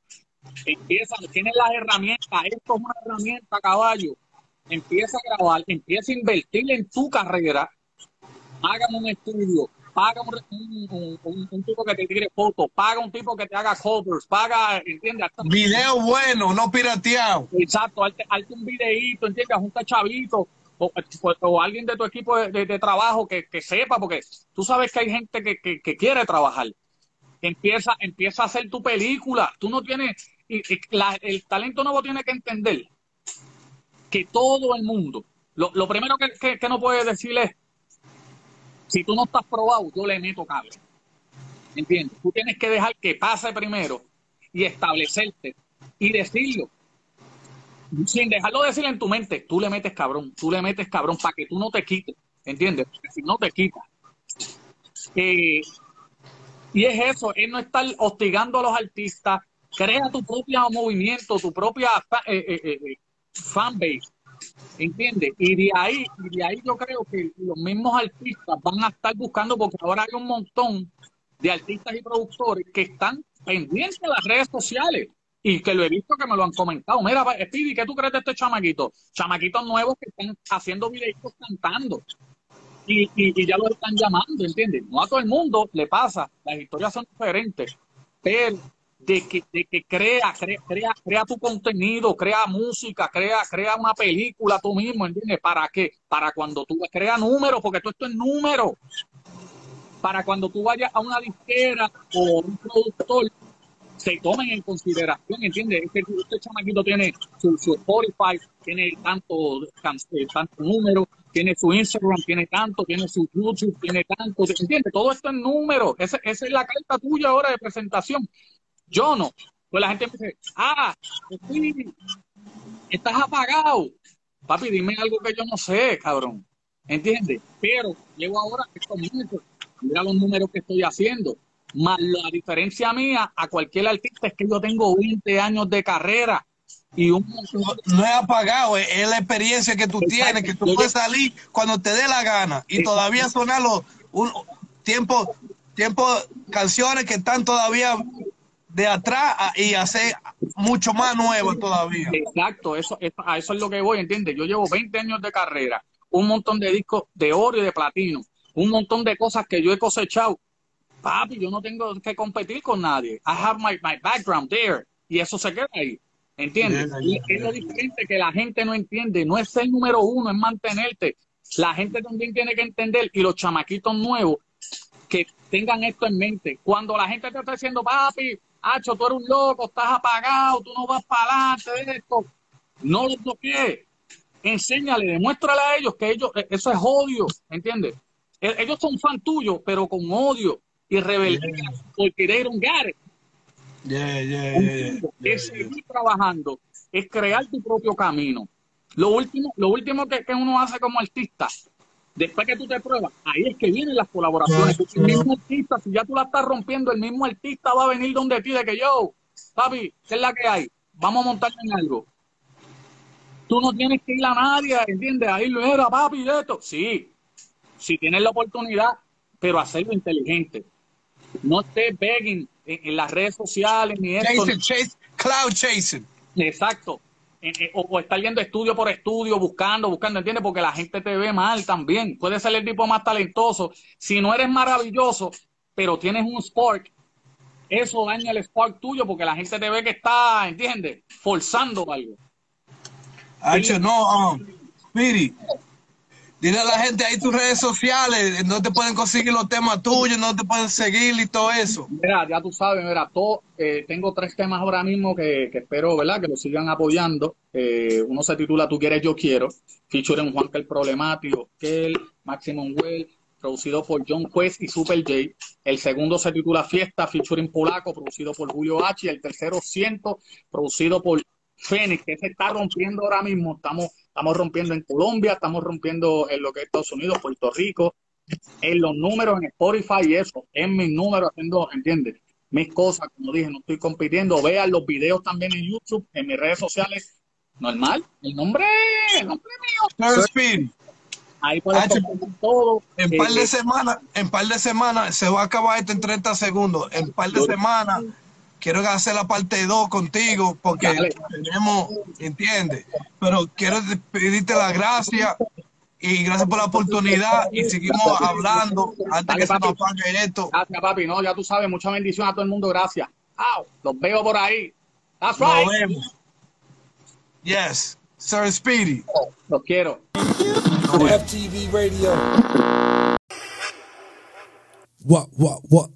Speaker 5: empieza, tienes las herramientas, esto es una herramienta, caballo. Empieza a grabar, empieza a invertir en tu carrera, hágame un estudio, paga un, un, un- tipo que te tire fotos, paga un tipo que te haga covers, paga, ¿entiendes?
Speaker 3: Video bueno, no pirateado.
Speaker 5: Exacto, hazte, un videíto, ¿entiendes? Junta chavito o, o- o alguien de tu equipo de, de- de trabajo que, que sepa, porque tú sabes que hay gente que, que- que quiere trabajar. Empieza, empieza a hacer tu película. Tú no tienes, y, y la- el talento nuevo tiene que entender que todo el mundo, lo, lo primero que, que, no puedes decir es, si tú no estás probado, yo le meto cable. ¿Entiendes? Tú tienes que dejar que pase primero y establecerte y decirlo sin dejarlo decir en tu mente, tú le metes cabrón, tú le metes cabrón para que tú no te quites, ¿entiendes? Si no te quitas. Eh, y es eso, es no estar hostigando a los artistas, crea tu propio movimiento, tu propia eh, eh, eh, eh, fanbase, ¿entiendes? Y de ahí, y de ahí yo creo que los mismos artistas van a estar buscando, porque ahora hay un montón de artistas y productores que están pendientes de las redes sociales y que lo he visto que me lo han comentado. Mira, Speedy, ¿qué tú crees de este chamaquito? Chamaquitos nuevos que están haciendo videitos cantando y, y, y ya los están llamando, ¿entiendes? No a todo el mundo le pasa, las historias son diferentes, pero de que, de que crea, crea, crea, crea tu contenido, crea música, crea, crea una película tú mismo, ¿entiendes? ¿Para qué? Para cuando tú crea números, porque todo esto es números. Para cuando tú vayas a una disquera o un productor, se tomen en consideración, ¿entiendes? Es que este chamaquito tiene su, Spotify, tiene tanto, eh, tanto número, tiene su Instagram, tiene tanto, tiene su YouTube, tiene tanto, ¿entiendes? Todo esto es número. Ese- esa es la carta tuya ahora de presentación. Yo no. Pues la gente me dice, ah, sí, estás apagado. Papi, dime algo que yo no sé, cabrón. ¿Entiendes? Pero llevo ahora estos meses, mira los números que estoy haciendo. Más la diferencia mía a cualquier artista es que yo tengo 20 años de carrera y un
Speaker 3: No es apagado, es, es la experiencia que tú
Speaker 5: Exacto.
Speaker 3: tienes, que tú
Speaker 5: Yo-
Speaker 3: puedes salir cuando te dé la gana y
Speaker 5: Exacto.
Speaker 3: todavía sonar los un, tiempo, tiempo, canciones que están todavía de atrás y hacer mucho más nuevas todavía.
Speaker 5: Exacto, eso, eso- a eso es lo que voy, ¿entiendes? Yo llevo 20 años de carrera, un montón de discos de oro y de platino, un montón de cosas que yo he cosechado. Papi, yo no tengo que competir con nadie. I have my, my background there. Y eso se queda ahí. ¿Entiendes? Y es lo diferente que la gente no entiende. No es ser número uno, es mantenerte. La gente también tiene que entender, y los chamaquitos nuevos, que tengan esto en mente. Cuando la gente te está diciendo, papi, Hacho, tú eres un loco, estás apagado, tú no vas para adelante de esto, no los bloquees. Enséñale, demuéstrale a ellos que ellos, eh, eso es odio, ¿entiendes? E- Ellos son fan tuyos, pero con odio y rebeldía, porque they don't get it.
Speaker 3: Yeah, yeah, yeah, yeah.
Speaker 5: Es seguir trabajando, es crear tu propio camino. Lo último, lo último que, que uno hace como artista, después que tú te pruebas, ahí es que vienen las colaboraciones. El mismo artista, si ya tú la estás rompiendo, el mismo artista va a venir donde ti de que yo, papi, ¿qué es la que hay? Vamos a montar en algo. Tú no tienes que ir a nadie, ¿entiendes? Ahí lo era, papi, de esto. Sí, si tienes la oportunidad, pero hacerlo inteligente. No estés begging, en, en las redes sociales ni esto.
Speaker 3: Chase, cloud chasing.
Speaker 5: Exacto. Eh, eh, o, estar yendo estudio por estudio, buscando, buscando, ¿entiendes? Porque la gente te ve mal también. Puedes ser el tipo más talentoso. Si no eres maravilloso, pero tienes un spark, eso daña el spark tuyo porque la gente te ve que está, ¿entiendes? Forzando algo.
Speaker 3: No, um, dile a la gente ahí tus redes sociales, no te pueden conseguir los temas tuyos, no te pueden seguir y todo eso.
Speaker 5: Mira, ya tú sabes, mira, eh, tengo tres temas ahora mismo que, que espero, ¿verdad? Que lo sigan apoyando. Eh, uno se titula Tú quieres, yo quiero, featuring Juan el Problemático, Kel, Maximum Well, producido por John Quest y Super J. El segundo se titula Fiesta, featuring Polaco, producido por Julio H. Y el tercero, Ciento, producido por Fénix, que se está rompiendo ahora mismo. Estamos, estamos rompiendo en Colombia, estamos rompiendo en lo que es Estados Unidos, Puerto Rico, en los números, en Spotify y eso, en mis números, haciendo, ¿entiendes? Mis cosas, como dije, no estoy compitiendo. Vean los videos también en YouTube, en mis redes sociales. Normal, el nombre, el nombre mío.
Speaker 3: Speedy,
Speaker 5: Ahí conseguir todo.
Speaker 3: en
Speaker 5: Eh,
Speaker 3: par de semanas, en par de semanas se va a acabar esto en 30 segundos. En par de semanas quiero hacer la parte 2 contigo porque
Speaker 5: Dale.
Speaker 3: tenemos, ¿entiendes? Pero quiero pedirte las gracias y gracias por la oportunidad y seguimos hablando antes
Speaker 5: Dale,
Speaker 3: que se nos apague esto.
Speaker 5: Gracias, papi. No, ya tú sabes, mucha bendición a todo el mundo. Gracias. Au, los veo por ahí. That's
Speaker 3: Nos
Speaker 5: right.
Speaker 3: vemos. Yes, Sir Speedy.
Speaker 5: Los quiero.
Speaker 4: FTV Radio.
Speaker 6: What, what, what?